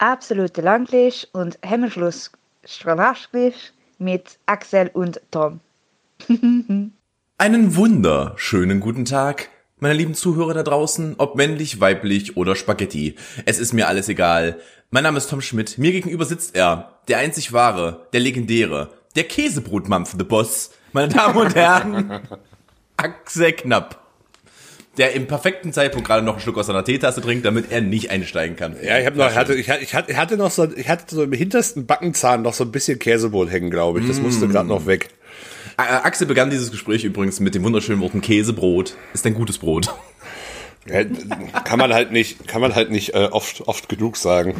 absolute Landlich und Hemmschluss Stranaschlich mit Axel und Tom. Einen wunderschönen guten Tag, meine lieben Zuhörer da draußen, ob männlich, weiblich oder Spaghetti. Es ist mir alles egal. Mein Name ist Tom Schmidt. Mir gegenüber sitzt er, der einzig wahre, der legendäre, der Käsebrotmampf, the Boss. Meine Damen und Herren, Axel Knapp. Der im perfekten Zeitpunkt gerade noch einen Schluck aus seiner Teetasse trinkt, damit er nicht einsteigen kann. Ja, ich habe noch, hatte, ich hatte, ich hatte, noch so, ich hatte so im hintersten Backenzahn noch so ein bisschen Käsebrot hängen, glaube ich. Das musste gerade noch weg. Axel begann dieses Gespräch übrigens mit den wunderschönen Worten Käsebrot. Ist ein gutes Brot. Ja, kann man halt nicht, kann man halt nicht äh, oft, oft genug sagen,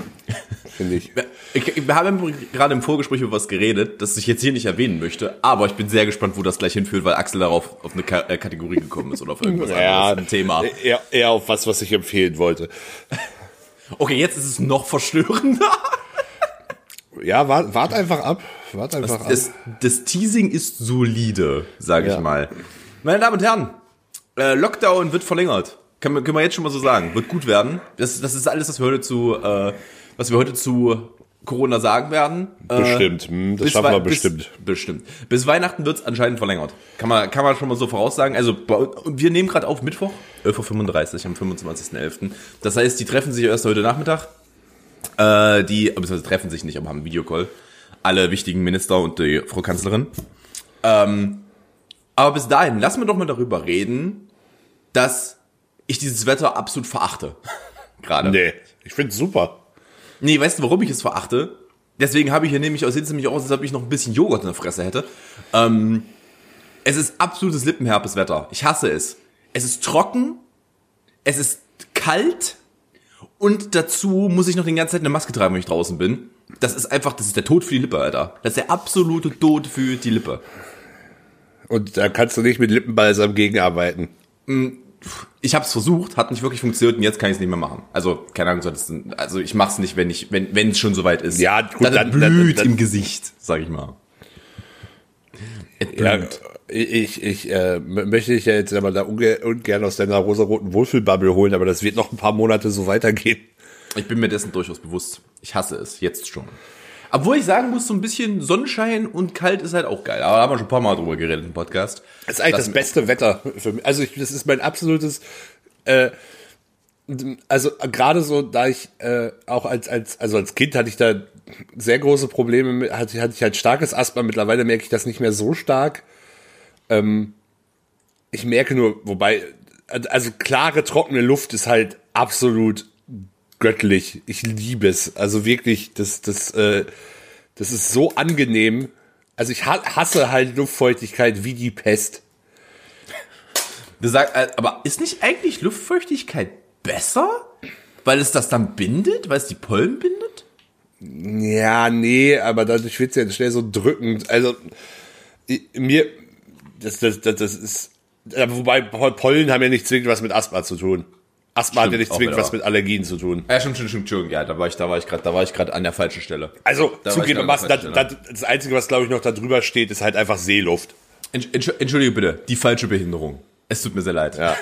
finde ich. ich. Wir haben gerade im Vorgespräch über was geredet, das ich jetzt hier nicht erwähnen möchte, aber ich bin sehr gespannt, wo das gleich hinführt, weil Axel darauf auf eine Ka äh, Kategorie gekommen ist oder auf irgendwas Ja, anderes, ein Thema. Eher, eher auf was, was ich empfehlen wollte. Okay, jetzt ist es noch verstörender. Ja, wart, wart einfach ab. Wart einfach ab. Das, das Teasing ist solide, sage ich Ja. mal. Meine Damen und Herren, äh, Lockdown wird verlängert. Können wir, können wir jetzt schon mal so sagen. Wird gut werden. Das, das ist alles, was wir heute zu, äh, was wir heute zu Corona sagen werden. Äh, Bestimmt. Hm, das schaffen wir Wei- bis- bestimmt. Bestimmt. Bis Weihnachten wird's anscheinend verlängert. Kann man, kann man schon mal so voraussagen. Also wir nehmen gerade auf Mittwoch, 11.35 Uhr am 25.11. Das heißt, die treffen sich erst heute Nachmittag. Äh, die, beziehungsweise treffen sich nicht, aber haben einen Videocall. Alle wichtigen Minister und die Frau Kanzlerin. Ähm, aber bis dahin, lassen wir doch mal darüber reden, dass ich dieses Wetter absolut verachte. Gerade. Nee, ich find's super. Nee, weißt du, warum ich es verachte? Deswegen habe ich hier nämlich, sieht es nämlich aus, als ob ich noch ein bisschen Joghurt in der Fresse hätte. Ähm, es ist absolutes lippenherpes Wetter. Ich hasse es. Es ist trocken, es ist kalt und dazu muss ich noch die ganze Zeit eine Maske tragen, wenn ich draußen bin. Das ist einfach, das ist der Tod für die Lippe, Alter. Das ist der absolute Tod für die Lippe. Und da kannst du nicht mit Lippenbalsam gegenarbeiten. Ich habe es versucht, hat nicht wirklich funktioniert und jetzt kann ich es nicht mehr machen. Also keine Ahnung, also ich mache es nicht, wenn ich, wenn wenn es schon soweit ist. Ja, gut, dann, dann- blüht dann- dann- im Gesicht, sag ich mal. Ja, ich, ich äh, möchte dich ja jetzt aber da unge ungern aus deiner rosaroten Wohlfühlbubble holen, aber das wird noch ein paar Monate so weitergehen. Ich bin mir dessen durchaus bewusst. Ich hasse es, jetzt schon. Obwohl ich sagen muss, so ein bisschen Sonnenschein und kalt ist halt auch geil. Aber da haben wir schon ein paar Mal drüber geredet im Podcast. Das ist eigentlich das, beste Wetter für mich. Also ich, das ist mein absolutes, äh, also gerade so, da ich äh, auch als, als, also als Kind hatte ich da sehr große Probleme mit, hatte, hatte ich halt starkes Asthma. Mittlerweile merke ich das nicht mehr so stark. Ähm, ich merke nur, wobei, also klare, trockene Luft ist halt absolut göttlich. Ich liebe es. Also wirklich, das, das, äh, das ist so angenehm. Also ich ha- hasse halt Luftfeuchtigkeit wie die Pest. Du sagst, äh, aber ist nicht eigentlich Luftfeuchtigkeit besser? Weil es das dann bindet? Weil es die Pollen bindet? Ja, nee, aber dadurch wird's ja schnell so drückend. Also mir, das, das, das, das ist, wobei Pollen haben ja nicht zwingend was mit Asthma zu tun. Asthma hat ja Stimmt, nicht zwingend was mit Allergien zu tun. Ja, stimmt, stimmt, stimmt, Entschuldigung. Ja, da war ich, da war ich gerade, da war ich gerade an der falschen Stelle. Also Da zugegebenermaßen, das, das, das Einzige, was glaube ich noch da drüber steht, ist halt einfach Seeluft. Entsch- Entsch- Entschuldige bitte, die falsche Behinderung. Es tut mir sehr leid. Ja.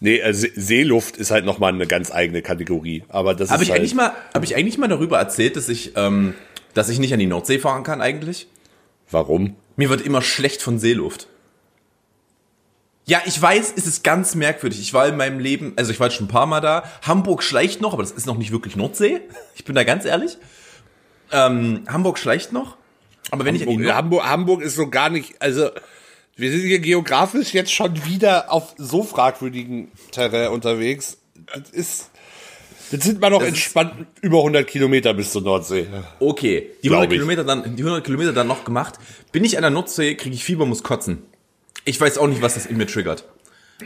Nee, See- Seeluft ist halt nochmal eine ganz eigene Kategorie. Aber das Habe ist ich halt, eigentlich mal, habe ich eigentlich mal darüber erzählt, dass ich, ähm, dass ich nicht an die Nordsee fahren kann eigentlich? Warum? Mir wird immer schlecht von Seeluft. Ja, ich weiß, es ist ganz merkwürdig. Ich war in meinem Leben, also ich war jetzt schon ein paar Mal da. Hamburg schleicht noch, aber das ist noch nicht wirklich Nordsee. Ich bin da ganz ehrlich. Ähm, Hamburg schleicht noch. Aber wenn ich Hamburg, Nord Hamburg, Hamburg ist so gar nicht, also wir sind hier geografisch jetzt schon wieder auf so fragwürdigen Terrain unterwegs. Das ist, jetzt sind wir noch Das entspannt über 100 Kilometer bis zur Nordsee. Okay, die Glaub 100 ich. Kilometer dann, die 100 Kilometer dann noch gemacht. Bin ich an der Nordsee, kriege ich Fieber, muss kotzen. Ich weiß auch nicht, was das in mir triggert.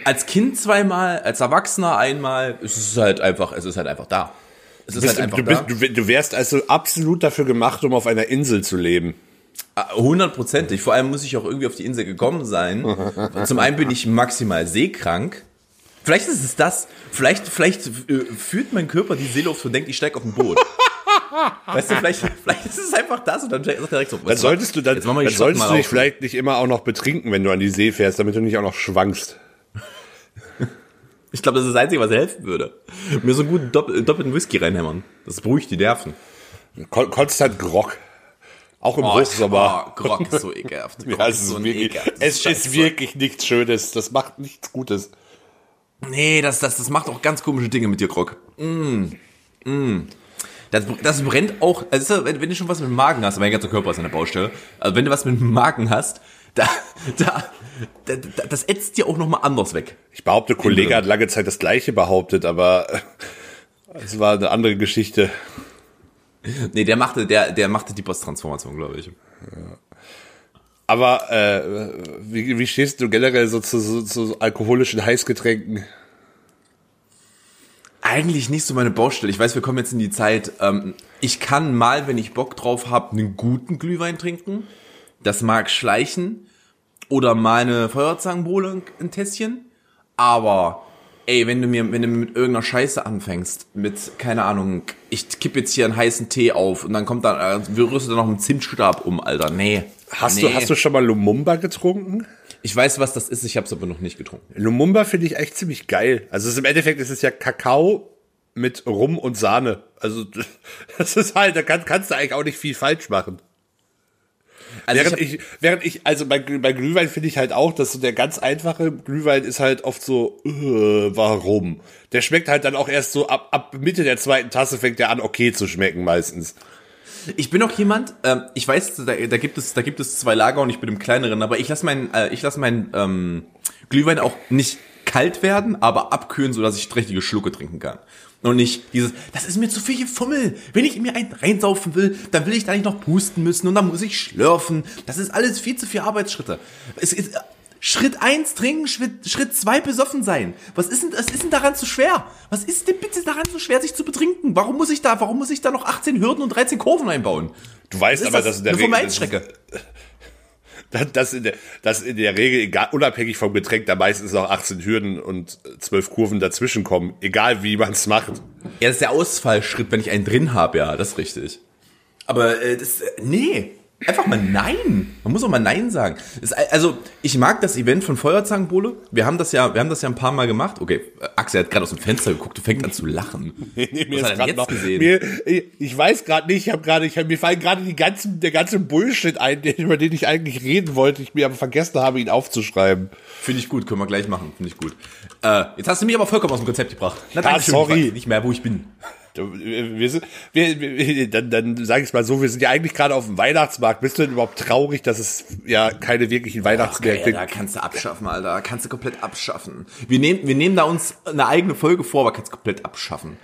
Als Kind zweimal, als Erwachsener einmal, es ist halt einfach, es ist halt einfach da. Es ist Du, bist, halt einfach du, bist, da. du, wärst also absolut dafür gemacht, um auf einer Insel zu leben. Hundertprozentig. Vor allem muss ich auch irgendwie auf die Insel gekommen sein. Zum einen bin ich maximal seekrank. Vielleicht ist es das. Vielleicht, vielleicht äh, führt mein Körper die Seeluft und denkt, ich steig auf ein Boot. Weißt du, vielleicht, vielleicht ist es einfach das und dann sagt er direkt so. Dann solltest du, dann, dann solltest du dich vielleicht nicht immer auch noch betrinken, wenn du an die See fährst, damit du nicht auch noch schwankst. Ich glaube, das ist das Einzige, was helfen würde. Mir so einen guten Doppel doppelten Whisky reinhämmern. Das beruhigt die Nerven. Kon konstant Grog. Auch im Hochsommer. Oh, Grog ist so ekelhaft. Grog Ja, es ist, so wirklich, ekelhaftes es ist wirklich nichts Schönes. Das macht nichts Gutes. Nee, das, das, das macht auch ganz komische Dinge mit dir, Grog. Mm. Mm. Das, das brennt auch, also wenn, wenn du schon was mit dem Magen hast, mein ganzer Körper ist der Baustelle, also wenn du was mit dem Magen hast, da, da, da, da das ätzt dir auch nochmal anders weg. Ich behaupte, Kollege hat lange Zeit das Gleiche behauptet, aber es war eine andere Geschichte. Nee, der machte, der, der machte die Posttransformation, glaube ich. Aber äh, wie, wie stehst du generell so zu, so, zu alkoholischen Heißgetränken? Eigentlich nicht so meine Baustelle. Ich weiß, wir kommen jetzt in die Zeit. Ähm, ich kann mal, wenn ich Bock drauf habe, einen guten Glühwein trinken. Das mag schleichen. Oder mal eine Feuerzangenbowle, ein Tässchen. Aber, ey, wenn du mir, wenn du mit irgendeiner Scheiße anfängst, mit, keine Ahnung, ich kipp jetzt hier einen heißen Tee auf und dann kommt dann, äh, rührst du da noch einen Zimtstab um, Alter. Nee. Hast, nee. du, hast du schon mal Lumumba getrunken? Ich weiß, was das ist, ich hab's aber noch nicht getrunken. Lumumba finde ich echt ziemlich geil. Also es ist, im Endeffekt ist es ja Kakao mit Rum und Sahne. Also das ist halt, da kann, kannst du eigentlich auch nicht viel falsch machen. Also während ich ich, während ich, also bei, bei Glühwein finde ich halt auch, dass so der ganz einfache Glühwein ist halt oft so, äh, warum? Der schmeckt halt dann auch erst so ab, ab Mitte der zweiten Tasse fängt der an, okay zu schmecken meistens. Ich bin auch jemand, ähm, ich weiß, da, da gibt es, da gibt es zwei Lager und ich bin im kleineren, aber ich lasse meinen, äh, ich lasse meinen ähm, Glühwein auch nicht kalt werden, aber abkühlen, so dass ich richtige Schlucke trinken kann. Und nicht dieses, das ist mir zu viel Gefummel. Wenn ich mir einen reinsaufen will, dann will ich da nicht noch pusten müssen und dann muss ich schlürfen. Das ist alles viel zu viel Arbeitsschritte. Es ist, Schritt eins trinken, Schritt, Schritt zwei besoffen sein. Was ist denn, was ist denn daran so schwer? Was ist denn bitte daran so schwer, sich zu betrinken? Warum muss ich da, warum muss ich da noch 18 Hürden und 13 Kurven einbauen? Du weißt aber, das? dass in der Regel, Formel-1-Strecke. dass, dass, in der, dass in der Regel, egal, unabhängig vom Getränk, da meistens noch 18 Hürden und 12 Kurven dazwischen kommen, egal wie man es macht. Ja, das ist der Ausfallschritt, wenn ich einen drin habe, ja, das ist richtig. Aber äh, das, äh, nee, einfach mal nein. Man muss auch mal nein sagen. Ist, also ich mag das Event von Feuerzangenbowle. Wir haben das ja, wir haben das ja ein paar Mal gemacht. Okay, Axel hat gerade aus dem Fenster geguckt, du fängst an zu lachen. Nee, Was hat er jetzt noch- gesehen? Mir, ich, weiß gerade nicht, ich habe gerade, ich mir fallen gerade die ganzen, der ganze Bullshit ein, über den ich eigentlich reden wollte, ich mir aber vergessen habe, ihn aufzuschreiben. Finde ich gut, können wir gleich machen. Finde ich gut. Äh, jetzt hast du mich aber vollkommen aus dem Konzept gebracht. Na, Dankeschön, sorry. ich weiß nicht mehr, wo ich bin. Wir sind, wir, wir, dann, dann sage ich mal so, wir sind ja eigentlich gerade auf dem Weihnachtsmarkt. Bist du denn überhaupt traurig, dass es ja keine wirklichen Weihnachtsmärkte Ja, da kannst du abschaffen, Alter. Kannst du komplett abschaffen. Wir nehmen, wir nehmen da uns eine eigene Folge vor, aber kannst komplett abschaffen.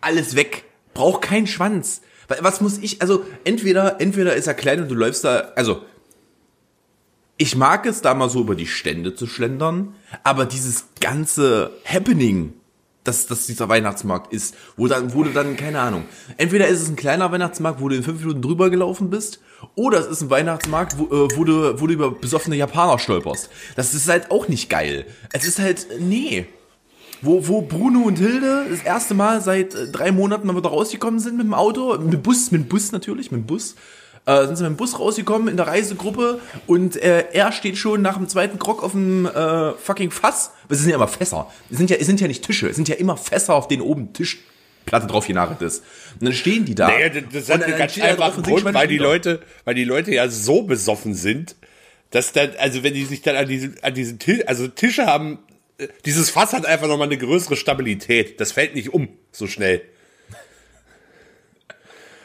Alles weg. Braucht keinen Schwanz. Was muss ich, also, entweder, entweder ist er klein und du läufst da, also, ich mag es da mal so über die Stände zu schlendern, aber dieses ganze Happening, dass, dass dieser Weihnachtsmarkt ist, wo dann, du dann, keine Ahnung, entweder ist es ein kleiner Weihnachtsmarkt, wo du in fünf Minuten drüber gelaufen bist, oder es ist ein Weihnachtsmarkt, wo, äh, wo, du, wo du über besoffene Japaner stolperst. Das ist halt auch nicht geil. Es ist halt, nee. Wo, wo Bruno und Hilde das erste Mal seit äh, drei Monaten mal wieder rausgekommen sind mit dem Auto, mit dem Bus, mit dem Bus natürlich, mit dem Bus, äh, sind sie mit dem Bus rausgekommen in der Reisegruppe und äh, er steht schon nach dem zweiten Grog auf dem äh, fucking Fass. Es sind ja immer Fässer. Es sind ja, es sind ja nicht Tische, es sind ja immer Fässer, auf denen oben Tischplatte drauf genagelt ist. Und dann stehen die da. Naja, das, hat einen ganz einfachen Grund, weil die. Leute, weil die Leute ja so besoffen sind, dass dann, also wenn die sich dann an diesen, an diesen Tisch, also Tische haben, äh, dieses Fass hat einfach nochmal eine größere Stabilität. Das fällt nicht um so schnell.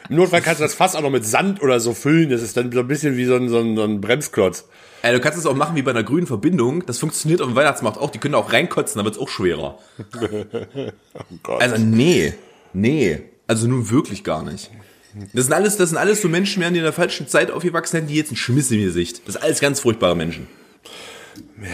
Im Notfall kannst du das Fass auch noch mit Sand oder so füllen. Das ist dann so ein bisschen wie so ein, so ein, so ein Bremsklotz. Ey, du kannst es auch machen wie bei einer grünen Verbindung. Das funktioniert auf dem Weihnachtsmarkt auch. Die können da auch reinkotzen, dann wird's auch schwerer. Oh Gott. Also nee, nee, also nun wirklich gar nicht. Das sind alles, das sind alles so Menschen, werden die in der falschen Zeit aufgewachsen sind, die jetzt einen Schmiss im Gesicht. Das sind alles ganz furchtbare Menschen.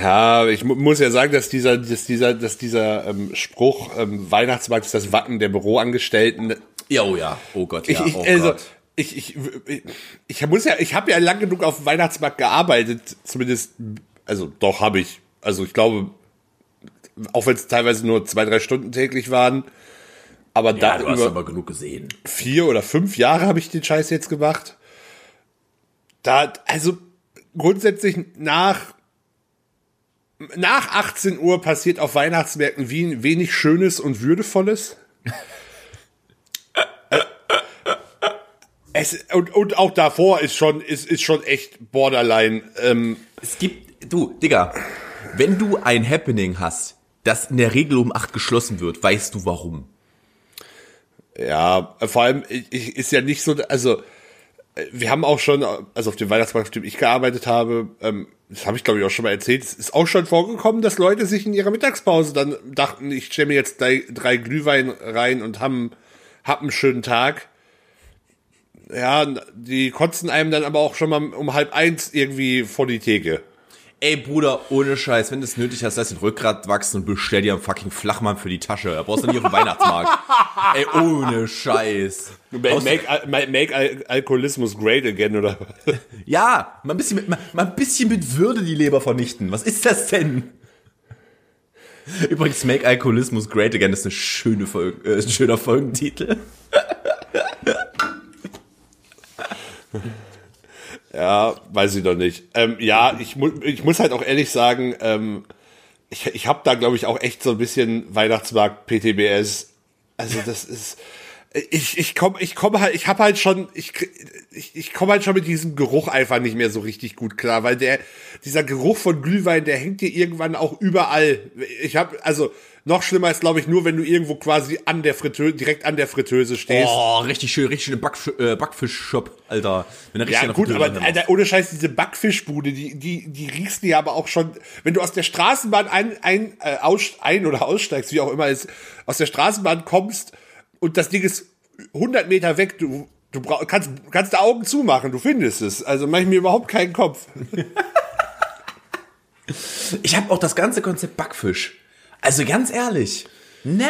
Ja, ich mu muss ja sagen, dass dieser, dass dieser, dass dieser ähm, Spruch ähm, Weihnachtsmarkt ist das Wacken der Büroangestellten. Ja, oh ja, oh Gott, Ich, ja, ich, oh also, Gott. ich, ich, ich, ich muss ja, ich habe ja lang genug auf dem Weihnachtsmarkt gearbeitet, zumindest, also doch habe ich. Also ich glaube, auch wenn es teilweise nur zwei, drei Stunden täglich waren, aber Ja, da du hast aber genug gesehen. vier oder fünf Jahre habe ich den Scheiß jetzt gemacht. Da, also grundsätzlich nach nach 18 Uhr passiert auf Weihnachtsmärkten wie wenig Schönes und Würdevolles. Äh, es, und, und auch davor ist schon, ist, ist schon echt borderline. Ähm, Es gibt, du, Digga, wenn du ein Happening hast, das in der Regel um 8 geschlossen wird, weißt du warum. Ja, vor allem ich, ist ja nicht so, also wir haben auch schon, also auf dem Weihnachtsmarkt, auf dem ich gearbeitet habe, ähm, das habe ich glaube ich auch schon mal erzählt, es ist auch schon vorgekommen, dass Leute sich in ihrer Mittagspause dann dachten, ich stelle mir jetzt drei, drei Glühwein rein und haben hab einen schönen Tag. Ja, die kotzen einem dann aber auch schon mal um halb eins irgendwie vor die Theke. Ey, Bruder, ohne Scheiß, wenn du es nötig hast, lass den Rückgrat wachsen und bestell dir einen fucking Flachmann für die Tasche. Da brauchst du nicht auf den Weihnachtsmarkt. Ey, ohne Scheiß. Make, make, make, make Al Alkoholismus great again, oder? Ja, mal ein bisschen mit, mal, mal ein bisschen mit Würde die Leber vernichten. Was ist das denn? Übrigens, Make Alkoholismus Great Again ist eine schöne Folge, äh, ein schöner Folgentitel. Ja, weiß ich doch nicht. Ähm, ja, ich, mu ich muss halt auch ehrlich sagen, ähm, ich, ich habe da, glaube ich, auch echt so ein bisschen Weihnachtsmarkt PTBS. Also das ist, ich, ich komme ich komm halt, ich habe halt schon, ich, ich, ich komme halt schon mit diesem Geruch einfach nicht mehr so richtig gut klar, weil der, dieser Geruch von Glühwein, der hängt dir irgendwann auch überall. Ich habe, also noch schlimmer ist, glaube ich, nur wenn du irgendwo quasi an der Fritteuse, direkt an der Fritteuse stehst. Oh, richtig schön, richtig schöne Backf äh, Backfisch-Shop, Alter. Wenn Ja, gut, aber Alter, ohne Scheiß, diese Backfischbude, die, die, die riechst du ja aber auch schon, wenn du aus der Straßenbahn ein, ein, äh, aus, ein oder aussteigst, wie auch immer es, aus der Straßenbahn kommst und das Ding ist 100 Meter weg, du, du brauch, kannst, kannst da Augen zumachen, du findest es. Also mach ich mir überhaupt keinen Kopf. Ich habe auch das ganze Konzept Backfisch. Also ganz ehrlich, na,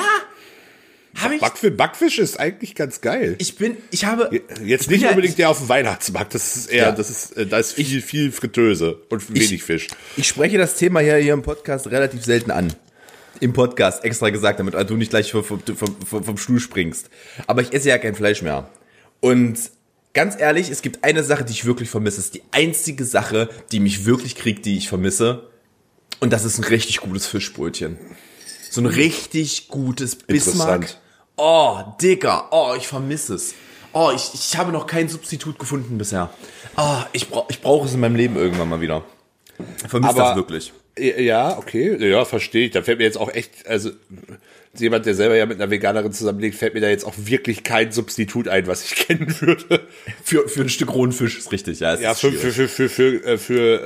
habe ich, Backfisch, Backfisch ist eigentlich ganz geil. ich bin, ich habe, Jetzt ich nicht ja- unbedingt der auf dem Weihnachtsmarkt, das ist eher, Ja. das ist, äh, da ist viel, viel Fritteuse und wenig Fisch. Ich spreche das Thema hier, hier im Podcast relativ selten an. Im Podcast, extra gesagt, damit du nicht gleich vom, vom, vom, vom Stuhl springst. Aber ich esse ja kein Fleisch mehr. Und ganz ehrlich, es gibt eine Sache, die ich wirklich vermisse. Es ist die einzige Sache, die mich wirklich kriegt, die ich vermisse. Und das ist ein richtig gutes Fischbrötchen. So ein richtig gutes Bismarck. Oh, Digga. Oh, ich vermisse es. Oh, ich, ich habe noch kein Substitut gefunden bisher. Oh, ich, brauch, ich brauche es in meinem Leben irgendwann mal wieder. Vermisse das wirklich. Ja, okay, ja, verstehe ich. Da fällt mir jetzt auch echt, also jemand, der selber ja mit einer Veganerin zusammenlegt, fällt mir da jetzt auch wirklich kein Substitut ein, was ich kennen würde. Für, für ein Stück rohen Fisch ist richtig, ja. Ja, für, für, für, für, für, äh, für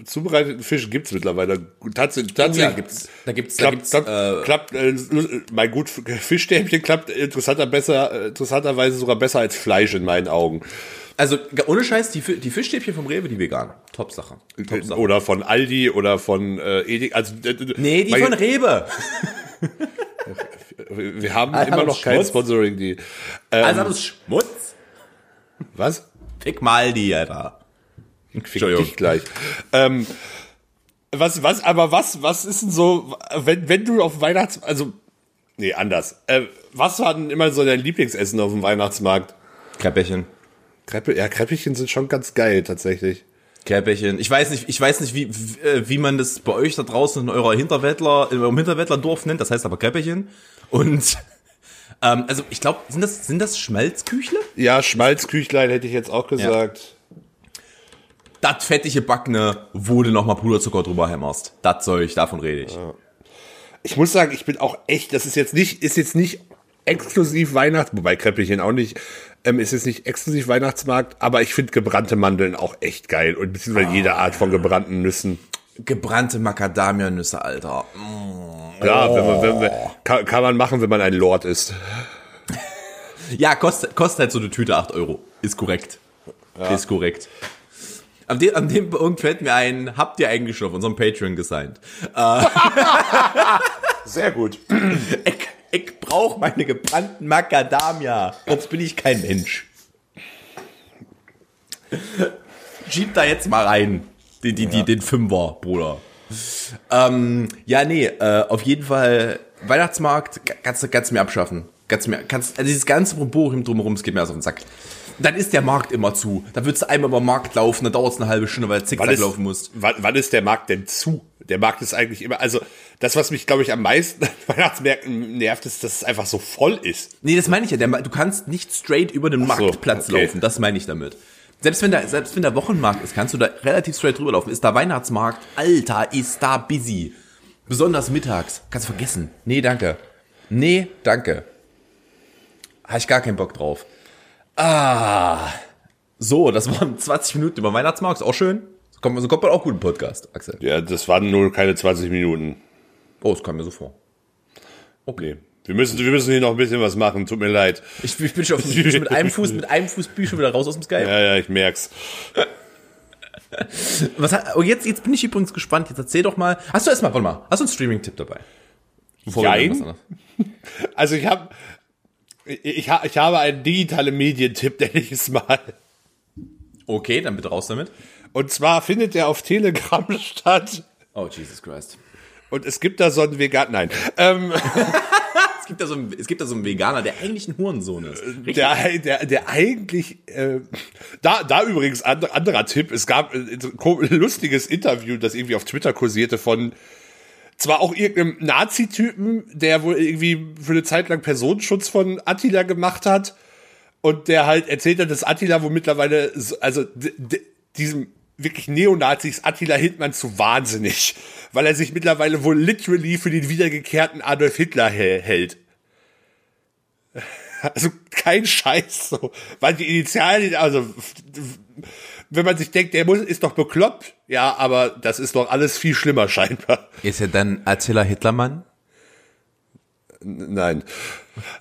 äh, zubereiteten Fisch gibt's mittlerweile. Tatsächlich, tatsächlich ja, gibt's- da gibt's- da klappt, gibt's, klappt, äh, klappt äh, mein gut Fischstäbchen klappt interessanter besser, äh, interessanterweise sogar besser als Fleisch in meinen Augen. Also, ohne Scheiß, die, die Fischstäbchen vom Rewe, die vegan. Top-Sache. Top-Sache. Oder von Aldi oder von äh, Edeka. Also, äh, Nee, die von Rewe. Wir haben Alter, immer noch kein Schmutz. Sponsoring. Die, ähm, Also, das ist Schmutz. was? Fick mal die, Alter. Fick dich gleich. ähm, was, was, aber was, was ist denn so, wenn, wenn du auf Weihnachts, also, nee, anders. Äh, was war denn immer so dein Lieblingsessen auf dem Weihnachtsmarkt? Krepperchen. Kreppe, ja, Kreppichen sind schon ganz geil, tatsächlich. Krepperchen. Ich weiß nicht, ich weiß nicht, wie, wie, äh, wie man das bei euch da draußen in eurer Hinterwäldler, in eurem Hinterwäldlerdorf nennt. Das heißt aber Krepperchen. Und, ähm, also, ich glaube, sind das, sind das Schmalzküchle? Ja, Schmalzküchlein hätte ich jetzt auch gesagt. Das fettige Backne, wo du nochmal Puderzucker drüber hämmerst. Das Zeug, davon rede ich. Ich muss sagen, ich bin auch echt, das ist jetzt nicht, ist jetzt nicht exklusiv Weihnachts, wobei Kreppichen auch nicht, ähm, ist jetzt nicht exklusiv Weihnachtsmarkt, aber ich finde gebrannte Mandeln auch echt geil und beziehungsweise jede Art von gebrannten Nüssen. Gebrannte Macadamia-Nüsse, Alter. Ja, wenn man, wenn man, kann, kann man machen, wenn man ein Lord ist. Ja, kostet, kostet halt so eine Tüte 8 Euro. Ist korrekt. Ist korrekt. An dem, an dem Punkt fällt mir ein, habt ihr eigentlich schon auf unserem Patreon gesigned? Sehr gut. Ich, brauche meine gebrannten Macadamia. Sonst bin ich kein Mensch. Schieb da jetzt mal rein. Die, die, die, den Fünfer, Bruder. Ähm, ja, nee, äh, auf jeden Fall Weihnachtsmarkt kannst du kannst du mir abschaffen. Kannst mir, kannst, also dieses ganze Proborim drumherum, es geht mir also auf den Sack. Dann ist der Markt immer zu. Dann würdest du einmal über den Markt laufen, dann dauert es eine halbe Stunde, weil du zickzack laufen musst. wann, wann ist der Markt denn zu? Der Markt ist eigentlich immer, also das, was mich, glaube ich, am meisten an Weihnachtsmärkten nervt, ist, dass es einfach so voll ist. Nee, das meine ich ja. Der, du kannst nicht straight über den so, Marktplatz okay. laufen. Das meine ich damit. Selbst wenn, da, selbst wenn der Wochenmarkt ist, kannst du da relativ straight drüber laufen. Ist da Weihnachtsmarkt, Alter, ist da busy. Besonders mittags. Kannst du vergessen. Nee, danke. Nee, danke. Habe ich gar keinen Bock drauf. Ah. So, das waren 20 Minuten über Weihnachtsmarkt. Ist auch schön. Kommt, so kommt man auch gut im Podcast, Axel. Ja, das waren nur keine 20 Minuten. Oh, es kam mir so vor. Okay. Wir müssen, wir müssen hier noch ein bisschen was machen, tut mir leid. Ich, ich bin schon, ich bin schon mit einem Fuß, mit einem Fuß bin ich schon wieder raus aus dem Skype. Ja, ja, ich merk's. Was hat, oh, jetzt, jetzt bin ich übrigens gespannt. Jetzt erzähl doch mal. Hast du erstmal, warte mal, hast du einen Streaming-Tipp dabei? Anderes- Also ich habe ich, ich, ha- ich habe einen digitalen Medientipp, nenne ich es mal. Okay, dann bitte raus damit. Und zwar findet er auf Telegram statt. Oh, Jesus Christ. Und es gibt da so einen Vegan, nein, ähm, Es gibt da so einen, es gibt da so einen Veganer, der eigentlich ein Hurensohn ist. der, der, der eigentlich, äh, da, da übrigens and, anderer Tipp, es gab äh, ein lustiges Interview, das irgendwie auf Twitter kursierte von zwar auch irgendeinem Nazi-Typen, der wohl irgendwie für eine Zeit lang Personenschutz von Attila gemacht hat und der halt erzählt hat, dass Attila wohl mittlerweile, so- also diesem wirklich Neonazis Attila Hildmann zu wahnsinnig, weil er sich mittlerweile wohl literally für den wiedergekehrten Adolf Hitler hä- hält. Also kein Scheiß so, weil die Initialien, also wenn man sich denkt, der muss, ist doch bekloppt, ja, aber das ist doch alles viel schlimmer scheinbar. Ist er dann Attila Hitlermann? Nein.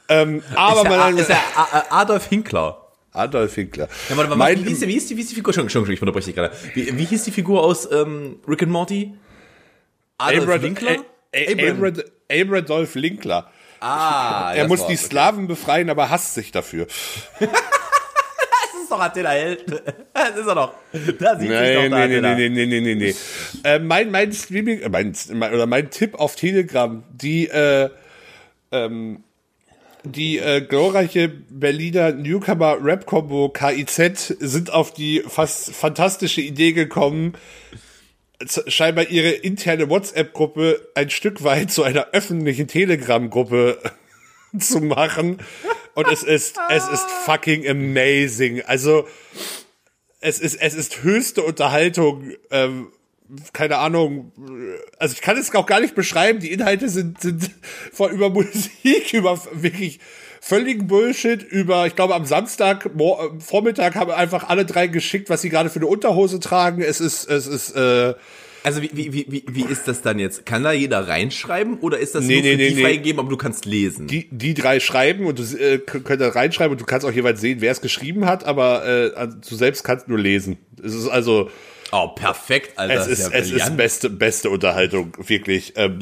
Ähm, aber ist er, man, ist er Adolf Hinkler? Adolf Hinkler. Ja, warte Mein- wie, hieß die, wie, hieß die, wie hieß die Figur? Entschuldigung, Entschuldigung, ich unterbreche dich gerade. Wie, wie hieß die Figur aus ähm, Rick and Morty? Adolf Abrad, Winkler? Abrad, Abradolf Linkler. Ah, er muss die okay. Slawen befreien, aber hasst sich dafür. Das ist doch Attila Held. Das ist er doch. Da sieht sich Nein, doch der nee, nee, Attila. nee, nee, nee, nee, nee. Äh, mein, mein Streaming, äh, mein, mein, oder mein Tipp auf Telegram, die, äh, ähm, die äh, glorreiche Berliner Newcomer-Rap-Combo KIZ sind auf die fast fantastische Idee gekommen, scheinbar ihre interne WhatsApp-Gruppe ein Stück weit zu einer öffentlichen Telegram-Gruppe zu machen. Und es ist, es ist fucking amazing. Also, es ist, es ist höchste Unterhaltung. Ähm, keine Ahnung. Also ich kann es auch gar nicht beschreiben. Die Inhalte sind, sind von über Musik, über wirklich völligen Bullshit, über, ich glaube, am Samstag, Vormittag haben einfach alle drei geschickt, was sie gerade für eine Unterhose tragen. Es ist, es ist, äh, Also wie, wie, wie, wie- ist das dann jetzt? Kann da jeder reinschreiben oder ist das Nee, nur nee, für nee, die nee. freigegeben, aber du kannst lesen? die, die drei schreiben und du äh, könnt da reinschreiben und du kannst auch jeweils sehen, wer es geschrieben hat, aber äh, du selbst kannst nur lesen. Es ist also, oh, perfekt, Alter. es ist, ja es ist beste, beste Unterhaltung, wirklich. Ähm,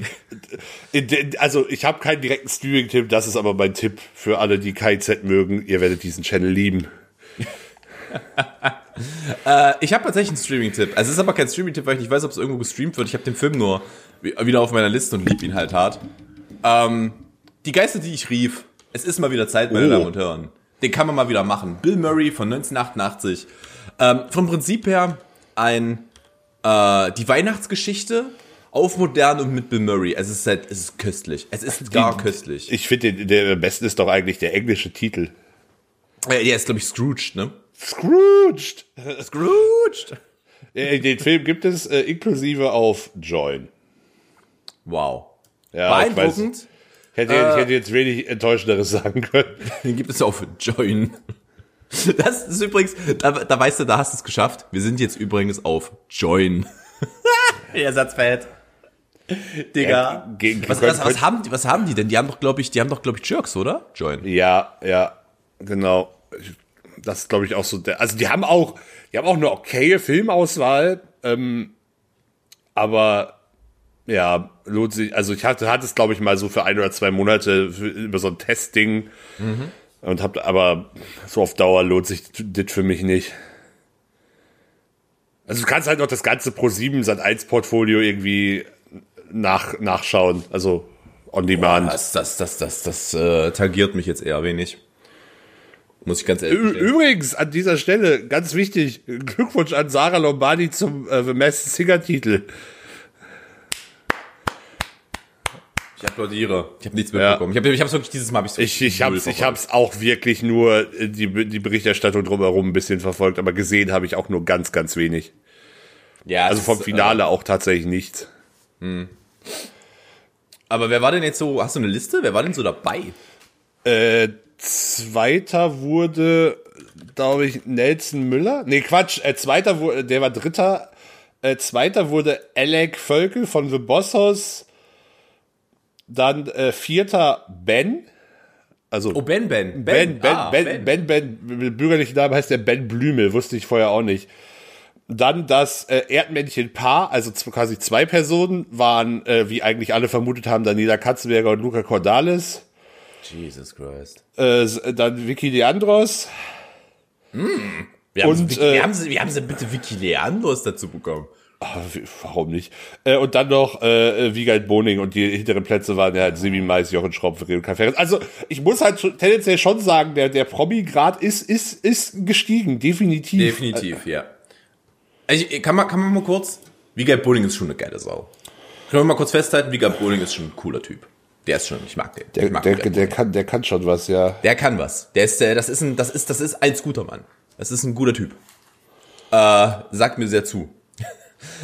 in de, also ich habe keinen direkten Streaming-Tipp, das ist aber mein Tipp für alle, die KZ mögen. Ihr werdet diesen Channel lieben. Äh, ich habe tatsächlich einen Streaming-Tipp. Also es ist aber kein Streaming-Tipp, weil ich nicht weiß, ob es irgendwo gestreamt wird. Ich habe den Film nur wi- wieder auf meiner Liste und lieb ihn halt hart. Ähm, die Geister, die ich rief. Es ist mal wieder Zeit, meine Oh. Damen und Herren. Den kann man mal wieder machen. Bill Murray von 1988. Ähm, vom Prinzip her ein äh, die Weihnachtsgeschichte auf modern und mit Bill Murray. Es ist halt, es ist köstlich. Es ist gar köstlich. Ich finde, der am besten ist doch eigentlich der englische Titel. Äh, der ist, glaube ich, Scrooged, ne? Scrooged! Scrooged! Äh, Den Film gibt es äh, inklusive auf Join. Wow. Ja, ich weiß. Beeindruckend. Ich hätte, ich hätte jetzt wenig enttäuschenderes sagen können. Den gibt es auf Join. Das ist übrigens, da, da weißt du, da hast du es geschafft. Wir sind jetzt übrigens auf Join. Der Satz fällt. Digga. Gegen- was, was, was, haben die, was haben die denn? Die haben doch, glaube ich, die haben doch, glaube ich, Jerks, oder? Join. Ja, ja, genau. Das ist, glaube ich, auch so der. Also die haben auch, die haben auch eine okaye Filmauswahl, ähm, aber ja, lohnt sich. Also ich hatte, hatte es, glaube ich, mal so für ein oder zwei Monate für, über so ein Testding und hab, aber so auf Dauer lohnt sich das für mich nicht. Also du kannst halt noch das ganze Pro 7 Sat 1 Portfolio irgendwie nach, nachschauen, also on demand. Das, das, das, das, das äh, tangiert mich jetzt eher wenig. Muss ich ganz ehrlich gestehen. Übrigens, an dieser Stelle, ganz wichtig, Glückwunsch an Sarah Lombardi zum äh, The Masked Singer Titel. Ich applaudiere. Ich habe nichts Ja. mitbekommen. Ich habe ich hab's wirklich dieses Mal hab ich's Ich, ich null hab's, ich hab's auch wirklich nur äh, die, die Berichterstattung drumherum ein bisschen verfolgt, aber gesehen habe ich auch nur ganz, ganz wenig. Ja, Also vom ist, Finale auch tatsächlich nichts. Äh, aber wer war denn jetzt so, hast du eine Liste? Wer war denn so dabei? Äh, zweiter wurde, glaube ich, Nelson Müller. Nee, Quatsch, äh, zweiter wurde, der war dritter. Äh, zweiter wurde Alec Völkel von The Bossos. Dann äh, vierter Ben. Also Oh, Ben Ben. Ben, Ben, Ah, ben, ben, ben, mit bürgerlichen Namen heißt der Ben Blümel, wusste ich vorher auch nicht. Dann das äh, Erdmännchen-Paar, also quasi zwei Personen, waren, äh, wie eigentlich alle vermutet haben, Daniela Katzenberger und Luca Cordalis. Jesus Christ. Äh, dann Vicky Leandros. Wir haben, Und, sie, Vicky, äh, wie, haben sie, wie haben sie bitte Vicky Leandros dazu bekommen? Ah, warum nicht? Äh, und dann noch äh, äh, Wiegald Boning und die hinteren Plätze waren ja halt Simi Mais, Jochen und Kai Ferris. Also ich muss halt tendenziell schon sagen, der, der Promi-Grad ist, ist, ist gestiegen, definitiv. Definitiv, ja. Also, kann, man, kann man mal kurz. Wiegald Bowling ist schon eine geile Sau. Können wir mal kurz festhalten, Wiegald Bowling ist schon ein cooler Typ. Der ist schon, ich mag den. Der, ich mag der, Wiegald der, kann, der kann schon was, ja. Der kann was. Der ist, äh, das ist ein, das ist, das ist ein guter Mann. Das ist ein guter Typ. Äh, sagt mir sehr zu.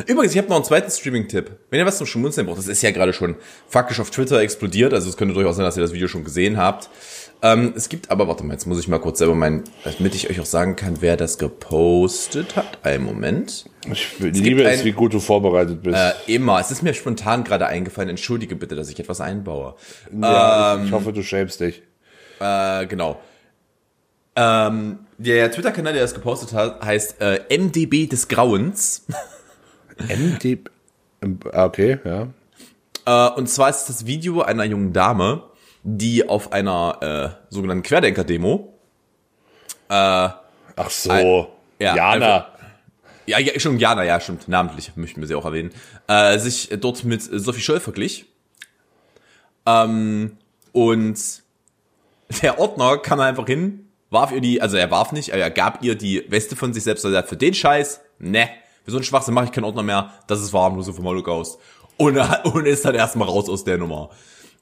Übrigens, ich habe noch einen zweiten Streaming-Tipp. Wenn ihr was zum Schmunzeln braucht, das ist ja gerade schon faktisch auf Twitter explodiert, also es könnte durchaus sein, dass ihr das Video schon gesehen habt. Ähm, es gibt aber, warte mal, jetzt muss ich mal kurz selber meinen, damit ich euch auch sagen kann, wer das gepostet hat. Einen Moment. Ich liebe es, ein- wie gut du vorbereitet bist. Äh, immer. Es ist mir spontan gerade eingefallen. Entschuldige bitte, dass ich etwas einbaue. ja, ähm, ich, ich hoffe, du schämst dich. Äh, genau. Ähm, der Twitter-Kanal, der das gepostet hat, heißt äh, MDB des Grauens. MD. Ah, Okay, ja. Äh, und zwar ist das Video einer jungen Dame, die auf einer äh, sogenannten Querdenker-Demo, Ach so. ja, Jana. ja, ja, schon Jana, ja, stimmt, namentlich möchten wir sie auch erwähnen, äh, sich dort mit Sophie Scholl verglich. Ähm, und der Ordner kam einfach hin, warf ihr die, also er warf nicht, aber er gab ihr die Weste von sich selbst, also er hat für den Scheiß, ne, so einen Schwachsinn mache ich keinen Ordner mehr, das ist so vom Holocaust. Und, und ist dann erstmal raus aus der Nummer.